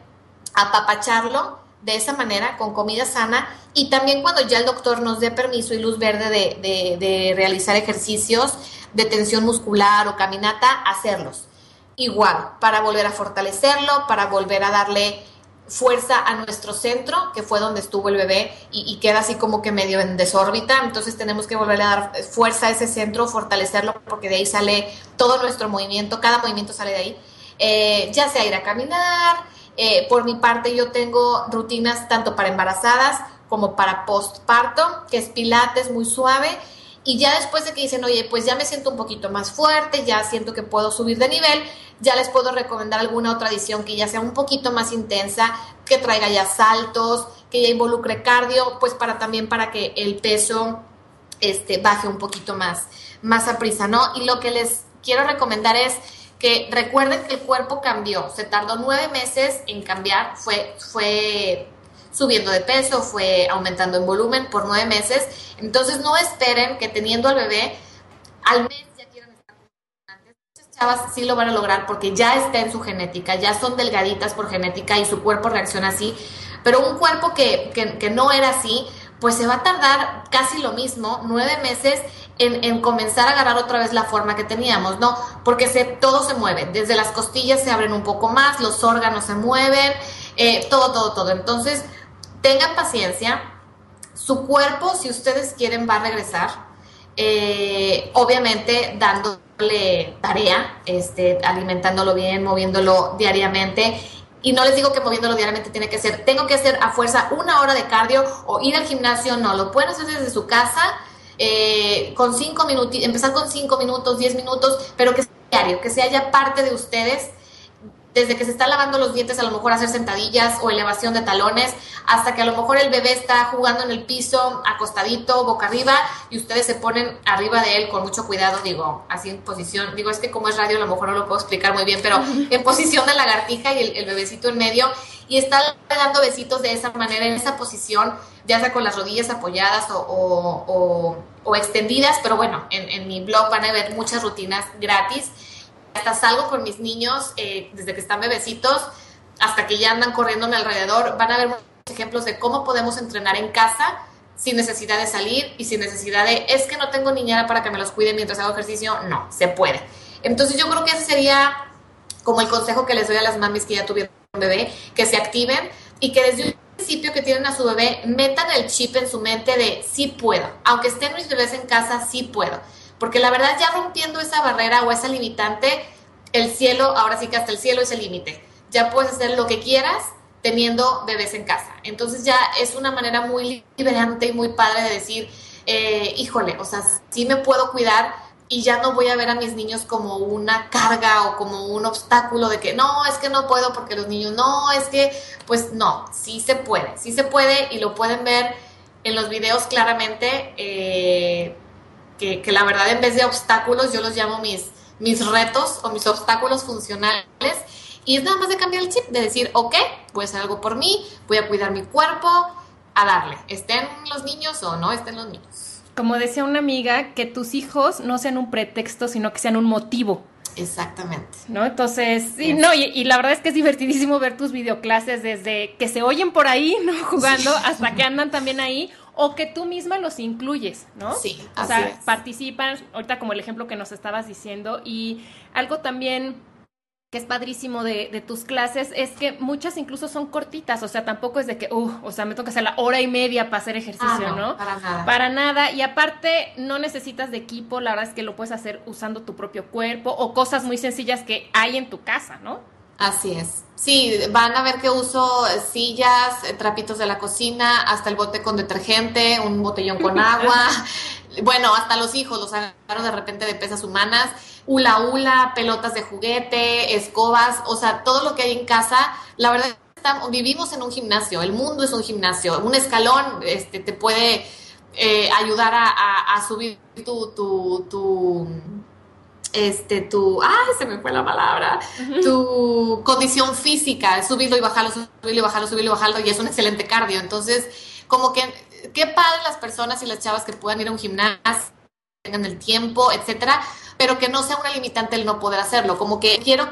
apapacharlo de esa manera, con comida sana, y también cuando ya el doctor nos dé permiso y luz verde de, de realizar ejercicios de tensión muscular o caminata, hacerlos. Igual, para volver a fortalecerlo, para volver a darle fuerza a nuestro centro, que fue donde estuvo el bebé, y, queda así como que medio en desórbita, entonces tenemos que volverle a dar fuerza a ese centro, fortalecerlo, porque de ahí sale todo nuestro movimiento, cada movimiento sale de ahí, eh, ya sea ir a caminar, eh, por mi parte yo tengo rutinas tanto para embarazadas como para postparto, que es pilates muy suave, y ya después de que dicen, oye, pues ya me siento un poquito más fuerte, ya siento que puedo subir de nivel, ya les puedo recomendar alguna otra edición que ya sea un poquito más intensa, que traiga ya saltos, que ya involucre cardio, pues para también para que el peso este, baje un poquito más, más a prisa, ¿no? Y lo que les quiero recomendar es que recuerden que el cuerpo cambió, se tardó nueve meses en cambiar, fue, fue subiendo de peso, fue aumentando en volumen por nueve meses. Entonces no esperen que teniendo al bebé al mes ya quieran estar antes. Muchas chavas sí lo van a lograr porque ya está en su genética, ya son delgaditas por genética y su cuerpo reacciona así. Pero un cuerpo que, que, no era así, pues se va a tardar casi lo mismo, nueve meses, en, en, comenzar a agarrar otra vez la forma que teníamos, ¿no? Porque se, todo se mueve, desde las costillas se abren un poco más, los órganos se mueven, eh, todo, todo, todo. Entonces, tengan paciencia, su cuerpo, si ustedes quieren, va a regresar, eh, obviamente dándole tarea, este, alimentándolo bien, moviéndolo diariamente. Y no les digo que moviéndolo diariamente tiene que ser, tengo que hacer a fuerza una hora de cardio o ir al gimnasio, no, lo pueden hacer desde su casa, eh, con cinco minutos, empezar con cinco minutos, diez minutos, pero que sea diario, que sea ya parte de ustedes desde que se está lavando los dientes, a lo mejor hacer sentadillas o elevación de talones, hasta que a lo mejor el bebé está jugando en el piso, acostadito, boca arriba, y ustedes se ponen arriba de él con mucho cuidado, digo, así en posición, digo, es que como es radio, a lo mejor no lo puedo explicar muy bien, pero [laughs] en posición de lagartija y el, bebecito en medio, y está dando besitos de esa manera, en esa posición, ya sea con las rodillas apoyadas o, extendidas, pero bueno, en, en mi blog van a ver muchas rutinas gratis hasta salgo con mis niños eh, desde que están bebecitos hasta que ya andan mi alrededor. Van a ver muchos ejemplos de cómo podemos entrenar en casa sin necesidad de salir y sin necesidad de, es que no tengo niñera para que me los cuide mientras hago ejercicio. No, se puede. Entonces yo creo que ese sería como el consejo que les doy a las mamis que ya tuvieron un bebé, que se activen y que desde un principio que tienen a su bebé metan el chip en su mente de sí puedo. Aunque estén mis bebés en casa, sí puedo porque la verdad ya rompiendo esa barrera o esa limitante, el cielo, ahora sí que hasta el cielo es el límite. Ya puedes hacer lo que quieras teniendo bebés en casa. Entonces ya es una manera muy liberante y muy padre de decir, eh, híjole, o sea, sí me puedo cuidar y ya no voy a ver a mis niños como una carga o como un obstáculo de que no, es que no puedo porque los niños no, es que, pues no, sí se puede, sí se puede y lo pueden ver en los videos claramente. Eh, que, la verdad en vez de obstáculos yo los llamo mis, mis retos o mis obstáculos funcionales. Y es nada más de cambiar el chip, de decir, ok, voy a hacer algo por mí, voy a cuidar mi cuerpo, a darle, estén los niños o no estén los niños.
Como decía una amiga, que tus hijos no sean un pretexto, sino que sean un motivo.
Exactamente.
¿No? Entonces, sí, no, y, y, la verdad es que es divertidísimo ver tus videoclases desde que se oyen por ahí, ¿no? [laughs] Jugando, hasta que andan también ahí, o que tú misma los incluyes, ¿no?
Sí,
o sea, participan, ahorita como el ejemplo que nos estabas diciendo, y algo también que es padrísimo de, de, tus clases es que muchas incluso son cortitas, o sea, tampoco es de que, uh, o sea, me toca hacer la hora y media para hacer ejercicio,
ah,
no,
Para nada.
Para nada, y aparte no necesitas de equipo, la verdad es que lo puedes hacer usando tu propio cuerpo o cosas muy sencillas que hay en tu casa, ¿no?
Así es. Sí, van a ver que uso sillas, eh, trapitos de la cocina, hasta el bote con detergente, un botellón con [laughs] agua. bueno, hasta los hijos los agarro de repente de pesas humanas, hula hula, pelotas de juguete, escobas, o sea, todo lo que hay en casa. La verdad, estamos, vivimos en un gimnasio, el mundo es un gimnasio. Un escalón este, te puede eh, ayudar a, subir tu, tu este, tu, ay, se me fue la palabra, tu condición física, subirlo y bajarlo, subirlo y bajarlo, subirlo y bajarlo, y es un excelente cardio. Entonces, como que, qué padre las personas y las chavas que puedan ir a un gimnasio, tengan el tiempo, etcétera, pero que no sea una limitante el no poder hacerlo. Como que quiero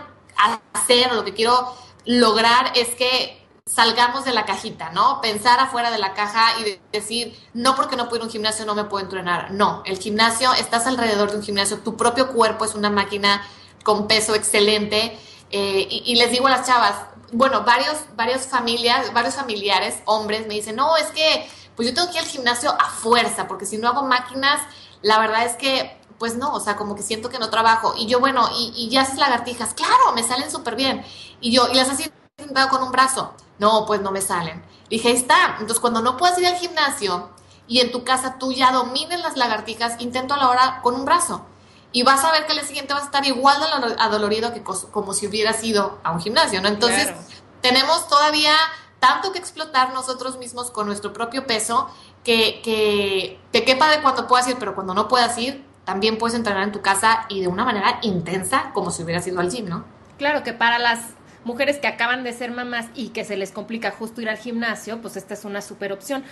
hacer, lo que quiero lograr es que salgamos de la cajita, ¿no? Pensar afuera de la caja y decir, no porque no puedo ir a un gimnasio no me puedo entrenar. No, el gimnasio, estás alrededor de un gimnasio, tu propio cuerpo es una máquina con peso excelente. Eh, y, les digo a las chavas, bueno, varios, varios familias, varios familiares, hombres, me dicen, no, es que pues yo tengo que ir al gimnasio a fuerza, porque si no hago máquinas, la verdad es que pues no, o sea, como que siento que no trabajo. Y yo, bueno, y, y ya haces lagartijas, claro, me salen súper bien. Y yo, y las has intentado con un brazo. No, pues no me salen. Dije, ahí está. Entonces, cuando no puedes ir al gimnasio y en tu casa tú ya domines las lagartijas, intento a la hora con un brazo. Y vas a ver que el siguiente vas a estar igual de adolorido que como si hubieras ido a un gimnasio, ¿no? Entonces, tenemos todavía tanto que explotar nosotros mismos con nuestro propio peso que, que te quepa de cuando puedas ir, pero cuando no puedas ir, también puedes entrenar en tu casa y de una manera intensa como si hubieras ido al gym, ¿no?
Claro que para las mujeres que acaban de ser mamás y que se les complica justo ir al gimnasio, pues esta es una super opción.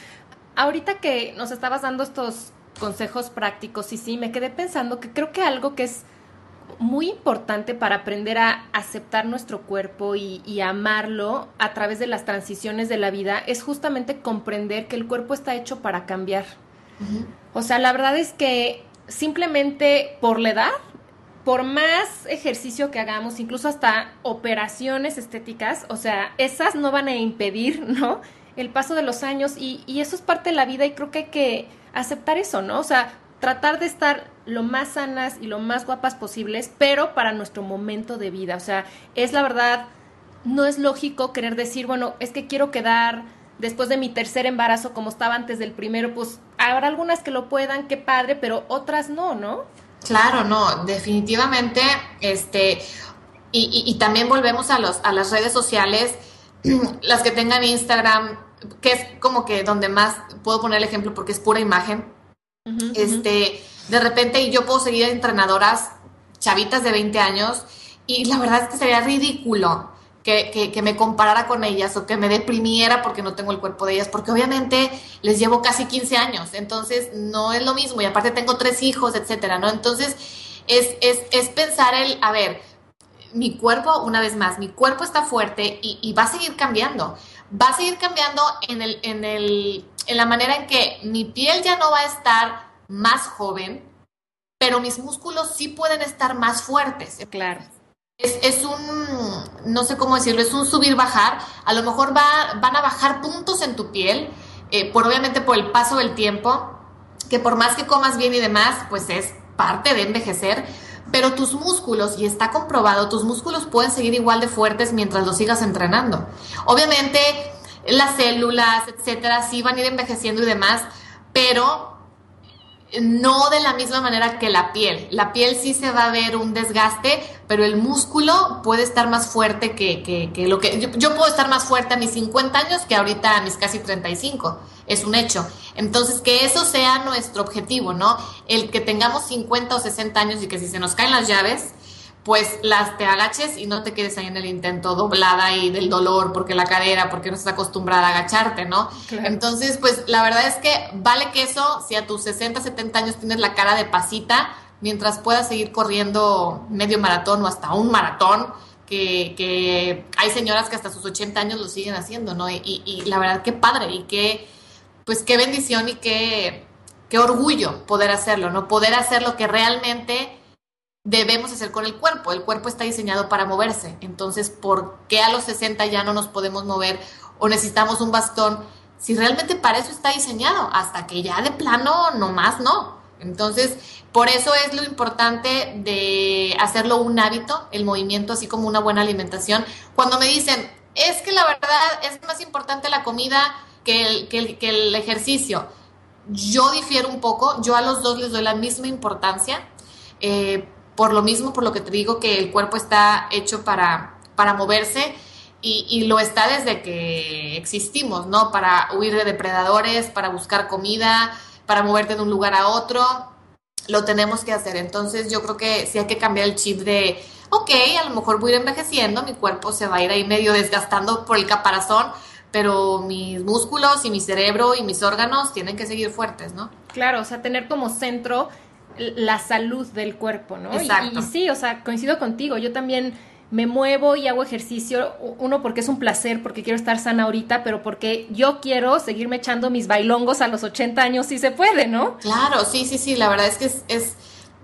Ahorita que nos estabas dando estos consejos prácticos y sí, me quedé pensando que creo que algo que es muy importante para aprender a aceptar nuestro cuerpo y, amarlo a través de las transiciones de la vida es justamente comprender que el cuerpo está hecho para cambiar. O sea, la verdad es que simplemente por la edad por más ejercicio que hagamos, incluso hasta operaciones estéticas, o sea, esas no van a impedir, [laughs] ¿no? El paso de los años y, y eso es parte de la vida y creo que hay que aceptar eso, ¿no? O sea, tratar de estar lo más sanas y lo más guapas posibles, pero para nuestro momento de vida. O sea, es la verdad, no es lógico querer decir, bueno, es que quiero quedar después de mi tercer embarazo como estaba antes del primero, pues habrá algunas que lo puedan, qué padre, pero otras no, ¿no?
Claro, no, definitivamente, este, Y, también volvemos a, los, a las redes sociales, [clears throat] las que tengan Instagram, que es como que donde más puedo poner el ejemplo porque es pura imagen. este, de repente yo puedo seguir entrenadoras chavitas de 20 años y la verdad es que sería ridículo que, me comparara con ellas o que me deprimiera porque no tengo el cuerpo de ellas, porque obviamente les llevo casi 15 años, entonces no es lo mismo y aparte tengo tres hijos, etcétera, ¿no? Entonces es, es, es pensar el, a ver, mi cuerpo, una vez más, mi cuerpo está fuerte y, y, va a seguir cambiando. Va a seguir cambiando en, el, en, el, en la manera en que mi piel ya no va a estar más joven, pero mis músculos sí pueden estar más fuertes.
Claro.
Es, es, un, no sé cómo decirlo, es un subir-bajar. A lo mejor va, van a bajar puntos en tu piel, eh, por obviamente por el paso del tiempo, que por más que comas bien y demás, pues es parte de envejecer. Pero tus músculos, y está comprobado, tus músculos pueden seguir igual de fuertes mientras los sigas entrenando. Obviamente, las células, etcétera, sí van a ir envejeciendo y demás, pero no de la misma manera que la piel. La piel sí se va a ver un desgaste, pero el músculo puede estar más fuerte que, lo que... Yo, puedo estar más fuerte a mis 50 años que ahorita a mis casi 35. Es un hecho. Entonces, que eso sea nuestro objetivo, ¿no? El que tengamos 50 o 60 años y que si se nos caen las llaves, pues las te agaches y no te quedes ahí en el intento doblada y del dolor porque la cadera, porque no estás acostumbrada a agacharte, ¿no? Entonces, pues la verdad es que vale que eso, si a tus 60, 70 años tienes la cara de pasita, mientras puedas seguir corriendo medio maratón o hasta un maratón, que, que hay señoras que hasta sus 80 años lo siguen haciendo, ¿no? Y, y, la verdad, qué padre y qué, pues qué bendición y qué, qué orgullo poder hacerlo, ¿no? Poder hacer lo que realmente debemos hacer con el cuerpo. El cuerpo está diseñado para moverse. Entonces, ¿por qué a los 60 ya no nos podemos mover o necesitamos un bastón? Si realmente para eso está diseñado, hasta que ya de plano nomás no. Entonces, por eso es lo importante de hacerlo un hábito, el movimiento, así como una buena alimentación. Cuando me dicen, es que la verdad es más importante la comida que el, que el ejercicio, yo difiero un poco, yo a los dos les doy la misma importancia. Eh, por lo mismo, por lo que te digo, que el cuerpo está hecho para, para moverse y, lo está desde que existimos, ¿no? Para huir de depredadores, para buscar comida, para moverte de un lugar a otro, lo tenemos que hacer. Entonces yo creo que sí hay que cambiar el chip de, ok, a lo mejor voy a ir envejeciendo, mi cuerpo se va a ir ahí medio desgastando por el caparazón, pero mis músculos y mi cerebro y mis órganos tienen que seguir fuertes, ¿no?
Claro, o sea, tener como centro la salud del cuerpo, ¿no? Y, sí, o sea, coincido contigo, yo también me muevo y hago ejercicio, uno porque es un placer, porque quiero estar sana ahorita, pero porque yo quiero seguirme echando mis bailongos a los 80 años si se puede, ¿no?
Claro, sí, sí, sí, la verdad es que es,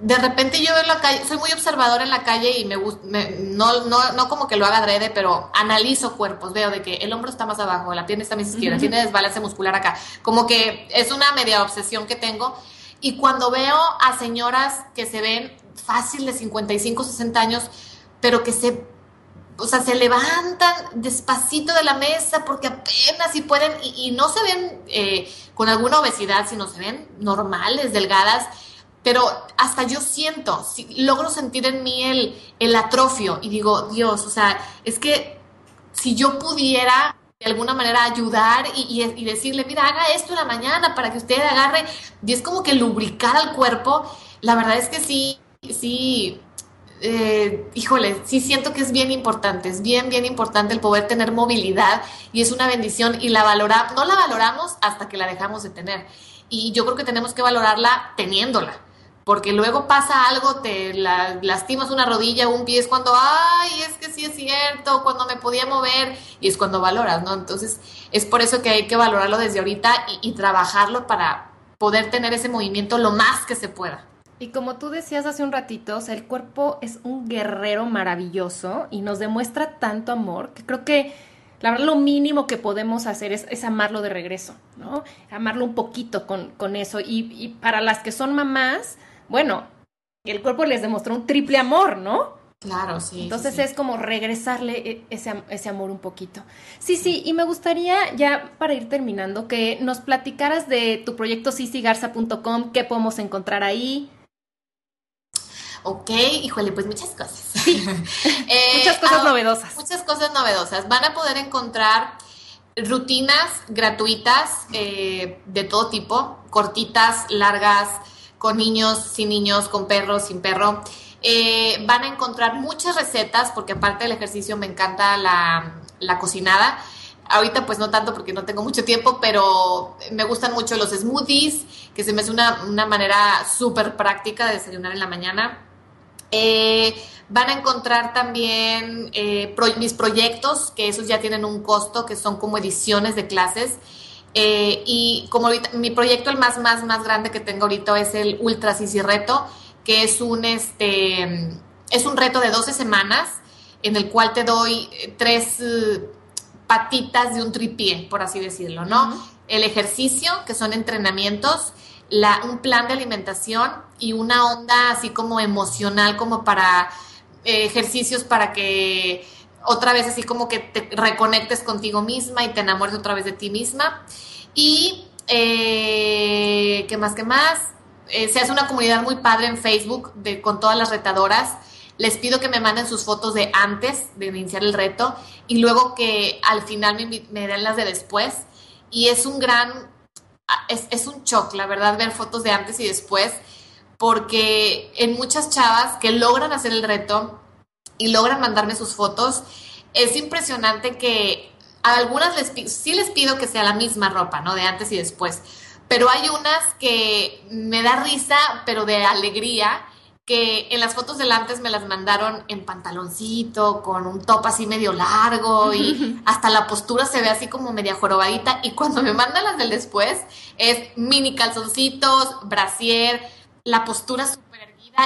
de repente yo veo la calle, soy muy observador en la calle y me gusta, no, no, no como que lo haga adrede, pero analizo cuerpos, veo de que el hombro está más abajo, la pierna está más izquierda, tiene desbalance muscular acá, como que es una media obsesión que tengo y cuando veo a señoras que se ven fácil de 55, 60 años, pero que se, o sea, se levantan despacito de la mesa porque apenas si pueden, y, no se ven eh, con alguna obesidad, sino se ven normales, delgadas, pero hasta yo siento, logro sentir en mí el, el atrofio y digo, Dios, o sea, es que si yo pudiera de alguna manera ayudar y, decirle, mira, haga esto en la mañana para que usted agarre. Y es como que lubricar al cuerpo. La verdad es que sí, sí, eh, híjole, sí siento que es bien importante, es bien, bien importante el poder tener movilidad y es una bendición y la valoramos, no la valoramos hasta que la dejamos de tener. Y yo creo que tenemos que valorarla teniéndola porque luego pasa algo, te lastimas una rodilla o un pie, es cuando, ay, es que sí es cierto, cuando me podía mover, y es cuando valoras, ¿no? Entonces, es por eso que hay que valorarlo desde ahorita y, trabajarlo para poder tener ese movimiento lo más que se pueda.
Y como tú decías hace un ratito, el cuerpo es un guerrero maravilloso y nos demuestra tanto amor que creo que la verdad lo mínimo que podemos hacer es, amarlo de regreso, ¿no? Amarlo un poquito con, con eso. Y, para las que son mamás, bueno, el cuerpo les demostró un triple amor, ¿no?
Claro, sí.
Entonces es como regresarle e, ese, ese, amor un poquito. Sí, sí, y me gustaría ya para ir terminando que nos platicaras de tu proyecto sisigarza.com, qué podemos encontrar ahí.
Ok, híjole, pues muchas cosas. [laughs] [laughs]
Eh, muchas cosas
ah,
novedosas.
Muchas cosas novedosas. Van a poder encontrar rutinas gratuitas eh, de todo tipo, cortitas, largas, con niños, sin niños, con perros, sin perro. Eh, van a encontrar muchas recetas, porque aparte del ejercicio me encanta la, la cocinada. Ahorita pues no tanto porque no tengo mucho tiempo, pero me gustan mucho los smoothies, que se me hace una, una manera súper práctica de desayunar en la mañana. Eh, van a encontrar también eh, mis proyectos, que esos ya tienen un costo, que son como ediciones de clases. Eh, y como ahorita, mi proyecto el más, más, más grande que tengo ahorita es el Ultra Sisi Reto, que es un, este, es un reto de 12 semanas en el cual te doy tres patitas de un tripié, por así decirlo, ¿no? El ejercicio, que son entrenamientos, la, un plan de alimentación y una onda así como emocional, como para eh, ejercicios para que otra vez así como que te reconectes contigo misma y te enamores otra vez de ti misma. Y, eh, ¿qué más, qué más? Eh, se hace una comunidad muy padre en Facebook de, con todas las retadoras les pido que me manden sus fotos de antes de iniciar el reto y luego que al final me, den las de después. Y es un gran, es, es un shock, la verdad, ver fotos de antes y después, porque en muchas chavas que logran hacer el reto y logran mandarme sus fotos, es impresionante que a algunas les sí les pido que sea la misma ropa, ¿no? De antes y después. Pero hay unas que me da risa, pero de alegría, que en las fotos del antes me las mandaron en pantaloncito, con un top así medio largo y [laughs] hasta la postura se ve así como media jorobadita y cuando me mandan las del después es mini calzoncitos, brasier, la postura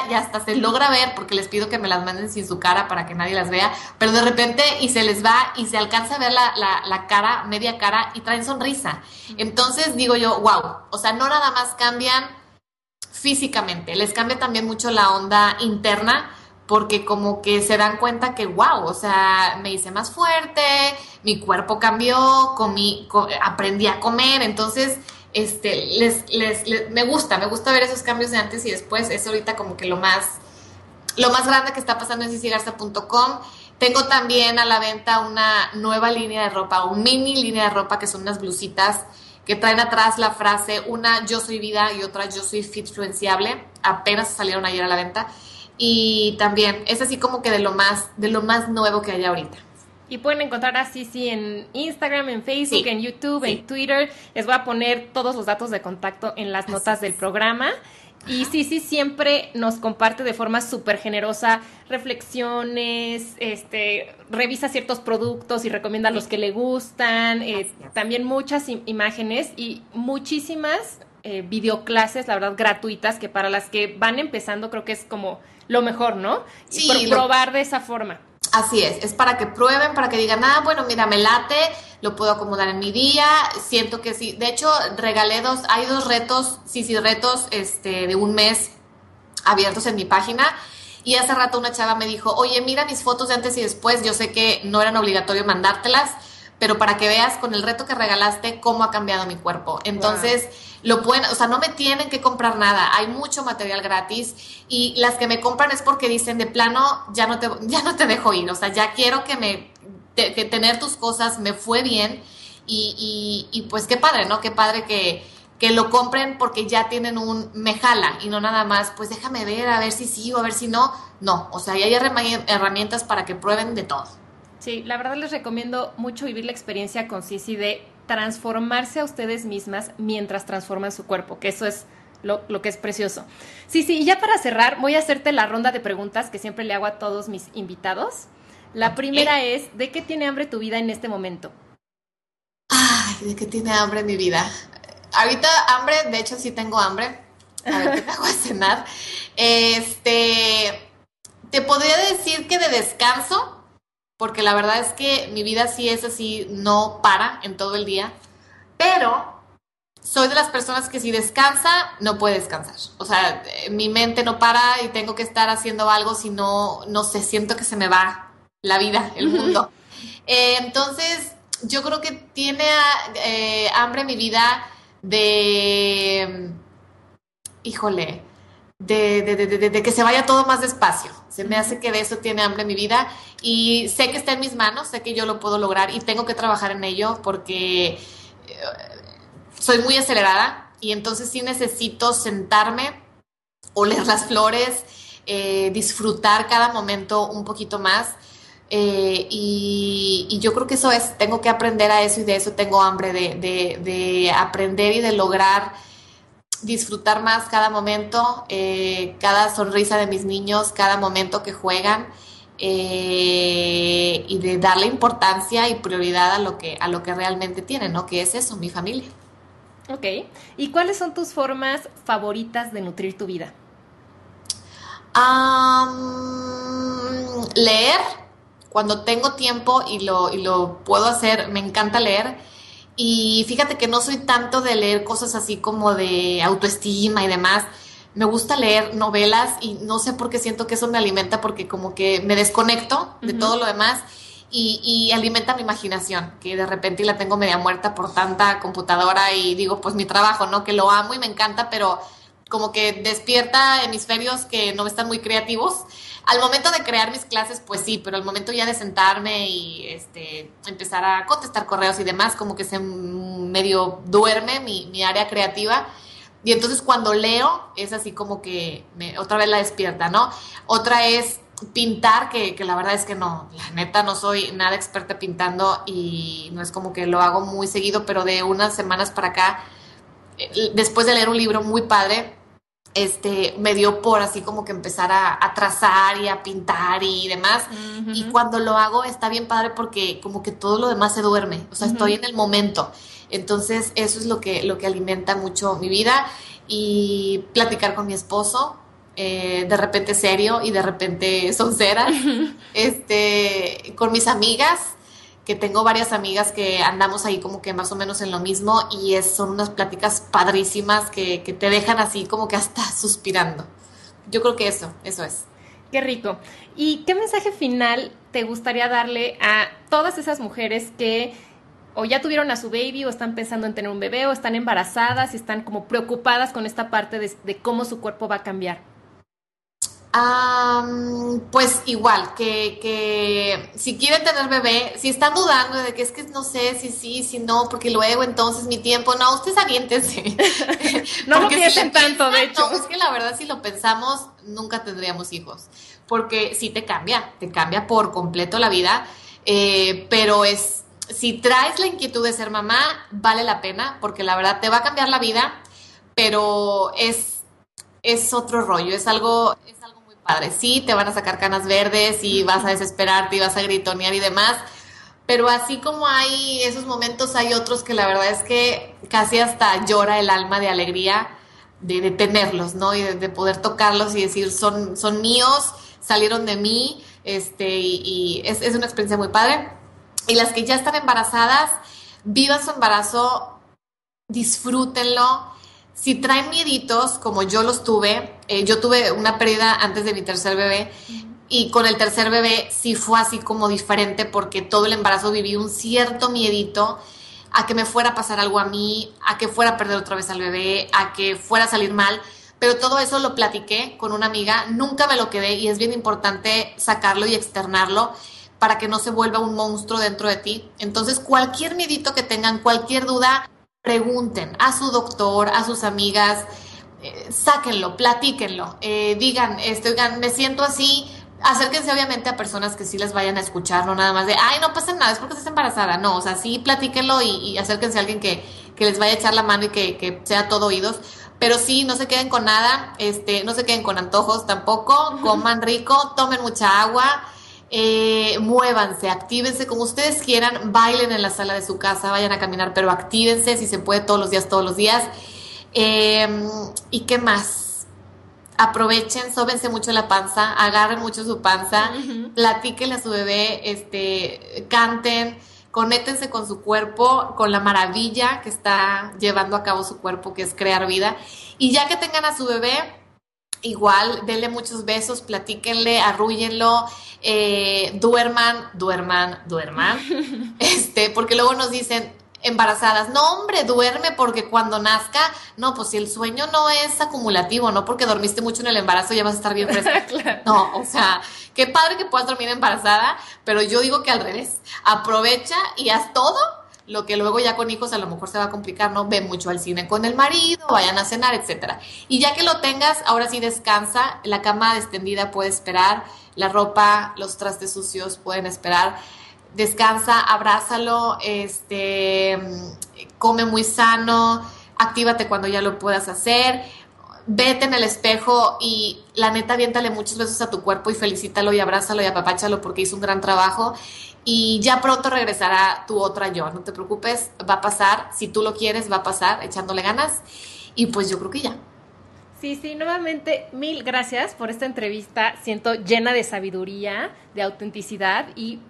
y hasta se logra ver porque les pido que me las manden sin su cara para que nadie las vea, pero de repente y se les va y se alcanza a ver la, la, la cara, media cara y traen sonrisa. Entonces digo yo, wow, o sea, no nada más cambian físicamente, les cambia también mucho la onda interna porque como que se dan cuenta que, wow, o sea, me hice más fuerte, mi cuerpo cambió, comí, aprendí a comer, entonces, este, les, les, me gusta, me gusta ver esos cambios de antes y después, es ahorita como que lo más, lo más grande que está pasando en cicigarza.com. Tengo también a la venta una nueva línea de ropa, un mini línea de ropa que son unas blusitas que traen atrás la frase, una yo soy vida y otra yo soy fitfluenciable, apenas salieron ayer a la venta. Y también es así como que de lo más, de lo más nuevo que hay ahorita.
Y pueden encontrar a Cici en Instagram, en Facebook, en YouTube, en Twitter. Les voy a poner todos los datos de contacto en las notas del programa. Y sí, sí, siempre nos comparte de forma súper generosa reflexiones, este, revisa ciertos productos y recomienda los que le gustan, eh, también muchas imágenes y muchísimas eh, videoclases, la verdad, gratuitas, que para las que van empezando creo que es como lo mejor, ¿no?
Sí,
probar de esa forma.
Así es, es para que prueben, para que digan, ah, bueno, mira, me late, lo puedo acomodar en mi día, siento que sí. De hecho, regalé dos, hay dos retos, sí, sí, retos este, de un mes abiertos en mi página. Y hace rato una chava me dijo, oye, mira mis fotos de antes y después, yo sé que no eran obligatorio mandártelas, pero para que veas con el reto que regalaste cómo ha cambiado mi cuerpo. Entonces, lo pueden, o sea, no me tienen que comprar nada, hay mucho material gratis y las que me compran es porque dicen de plano, ya no te, [laughs] ya no te dejo ir, o sea, ya quiero que me, que tener tus cosas me fue bien y, y, y pues qué padre, ¿no? Qué padre que, que lo compren porque ya tienen un me jala y no nada más, pues déjame ver, a ver si sí o a ver si no. No, o sea, hay herramientas para que prueben de todo.
Sí, la verdad les recomiendo mucho vivir la experiencia con Cici de transformarse a ustedes mismas mientras transforman su cuerpo, que eso es lo, que es precioso. Sí, sí, y ya para cerrar, voy a hacerte la ronda de preguntas que siempre le hago a todos mis invitados. La primera es, ¿de qué tiene hambre tu vida en este momento?
Ay, ¿de qué tiene hambre mi vida? Ahorita hambre, de hecho sí tengo hambre. A ver qué hago a cenar. [laughs] Este, te podría decir que de descanso, porque la verdad es que mi vida sí es así, no para en todo el día, pero soy de las personas que si descansa, no puede descansar. O sea, mi mente no para y tengo que estar haciendo algo, si no, no sé, siento que se me va la vida, el mundo. [laughs] Eh, entonces, yo creo que tiene eh, hambre mi vida de, híjole, de, de, de, que se vaya todo más despacio. Se me hace que de eso tiene hambre mi vida y sé que está en mis manos, sé que yo lo puedo lograr y tengo que trabajar en ello porque eh, soy muy acelerada y entonces sí necesito sentarme, oler las flores, eh, disfrutar cada momento un poquito más. Eh, y, yo creo que eso es, tengo que aprender a eso y de eso tengo hambre, de, aprender y de lograr disfrutar más cada momento, eh, cada sonrisa de mis niños, cada momento que juegan y de darle importancia y prioridad a lo que, a lo que realmente tienen, ¿no? Que es eso, mi familia.
Ok. ¿Y cuáles son tus formas favoritas de nutrir tu vida?
leer, cuando tengo tiempo y lo, y lo puedo hacer, me encanta leer. Y fíjate que no soy tanto de leer cosas así como de autoestima y demás. Me gusta leer novelas y no sé por qué siento que eso me alimenta porque como que me desconecto de todo lo demás y, y, alimenta mi imaginación, que de repente la tengo media muerta por tanta computadora y digo, pues mi trabajo, ¿no? Que lo amo y me encanta, pero como que despierta hemisferios que no están muy creativos. Al momento de crear mis clases, pues sí, pero al momento ya de sentarme y este, empezar a contestar correos y demás, como que se medio duerme mi, mi área creativa. Y entonces cuando leo, es así como que otra vez la despierta, ¿no? Otra es pintar, que, que, la verdad es que no, la neta no soy nada experta pintando y no es como que lo hago muy seguido, pero de unas semanas para acá, eh, después de leer un libro muy padre, este, me dio por así como que empezar a, trazar y a pintar y demás. Y cuando lo hago está bien padre porque como que todo lo demás se duerme, o sea, estoy en el momento. Entonces eso es lo que, lo que alimenta mucho mi vida. Y platicar con mi esposo, eh, de repente serio y de repente soncera, [laughs] este, con mis amigas que tengo varias amigas que andamos ahí como que más o menos en lo mismo y es, son unas pláticas padrísimas que, te dejan así como que hasta [laughs] suspirando. Yo creo que eso, eso es.
Qué rico. ¿Y qué mensaje final te gustaría darle a todas esas mujeres que o ya tuvieron a su baby o están pensando en tener un bebé o están embarazadas y están como preocupadas con esta parte de cómo su cuerpo va a cambiar?
Pues igual, que, si quieren tener bebé, si están dudando de que es que no sé si sí, si no, porque luego entonces mi tiempo, no, ustedes aviéntense. [laughs]
no lo piensen [laughs] tanto, de hecho.
es que la verdad si lo pensamos, nunca tendríamos hijos, porque sí te cambia, te cambia por completo la vida, eh, pero es, si traes la inquietud de ser mamá, vale la pena, porque la verdad te va a cambiar la vida, pero es, es otro rollo, es algo... Es algo Sí, te van a sacar canas verdes y vas a desesperarte y vas a gritonear y demás. Pero así como hay esos momentos, hay otros que la verdad es que casi hasta llora el alma de alegría de, tenerlos, ¿no? Y de, poder tocarlos y decir, son, son míos, salieron de mí, este, y, es, es una experiencia muy padre. Y las que ya están embarazadas, vivan su embarazo, disfrútenlo, si traen mieditos, como yo los tuve, eh, yo tuve una pérdida antes de mi tercer bebé y con el tercer bebé sí fue así como diferente porque todo el embarazo viví un cierto miedito a que me fuera a pasar algo a mí, a que fuera a perder otra vez al bebé, a que fuera a salir mal. Pero todo eso lo platiqué con una amiga, nunca me lo quedé y es bien importante sacarlo y externarlo para que no se vuelva un monstruo dentro de ti. Entonces, cualquier miedito que tengan, cualquier duda, pregunten a su doctor, a sus amigas, eh, sáquenlo, platíquenlo, eh, digan, este, me siento así, acérquense obviamente a personas que sí les vayan a escuchar, no nada más de, ay, no pasa nada, es porque estás embarazada, no, o sea, sí platíquenlo y, acérquense a alguien que, que, les vaya a echar la mano y que, que, sea todo oídos, pero sí, no se queden con nada, este, no se queden con antojos tampoco, coman rico, tomen mucha agua, eh, muévanse, actívense como ustedes quieran, bailen en la sala de su casa, vayan a caminar, pero actívense si se puede todos los días, todos los días. Em, ¿Y qué más? Aprovechen, sóbense mucho la panza, agarren mucho su panza, platíquenle a su bebé, este, canten, conéctense con su cuerpo, con la maravilla que está llevando a cabo su cuerpo, que es crear vida. Y ya que tengan a su bebé, igual, denle muchos besos, platíquenle, arrúyenlo, eh, duerman, duerman, duerman. [laughs] este, porque luego nos dicen, embarazadas, no hombre, duerme porque cuando nazca, no, pues si el sueño no es acumulativo, no porque dormiste mucho en el embarazo ya vas a estar bien fresca. [laughs] No, o sea, qué padre que puedas dormir embarazada, pero yo digo que al revés, aprovecha y haz todo lo que luego ya con hijos a lo mejor se va a complicar, ¿no? Ve mucho al cine con el marido, vayan a cenar, etcétera. Y ya que lo tengas, ahora sí descansa, la cama extendida puede esperar, la ropa, los trastes sucios pueden esperar descansa, abrázalo, este, come muy sano, actívate cuando ya lo puedas hacer, vete en el espejo y la neta aviéntale muchos besos a tu cuerpo y felicítalo y abrázalo y apapáchalo porque hizo un gran trabajo y ya pronto regresará tu otra yo, no te preocupes, va a pasar, si tú lo quieres va a pasar echándole ganas y pues yo creo que ya.
Sí, sí, nuevamente mil gracias por esta entrevista. Siento llena de sabiduría, de autenticidad y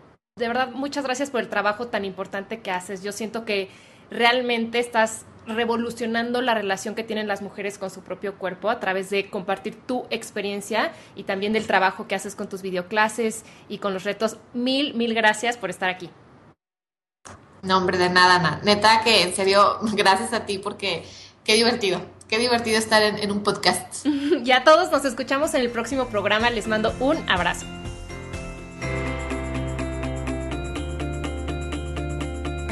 de verdad, muchas gracias por el trabajo tan importante que haces. Yo siento que realmente estás revolucionando la relación que tienen las mujeres con su propio cuerpo a través de compartir tu experiencia y también del trabajo que haces con tus videoclases y con los retos. Mil, mil gracias por estar aquí.
No, hombre, de nada, nada. Neta que en serio, [laughs] gracias a ti porque qué divertido. Qué divertido estar en, en un podcast. [laughs]
y a todos nos escuchamos en el próximo programa. Les mando un abrazo.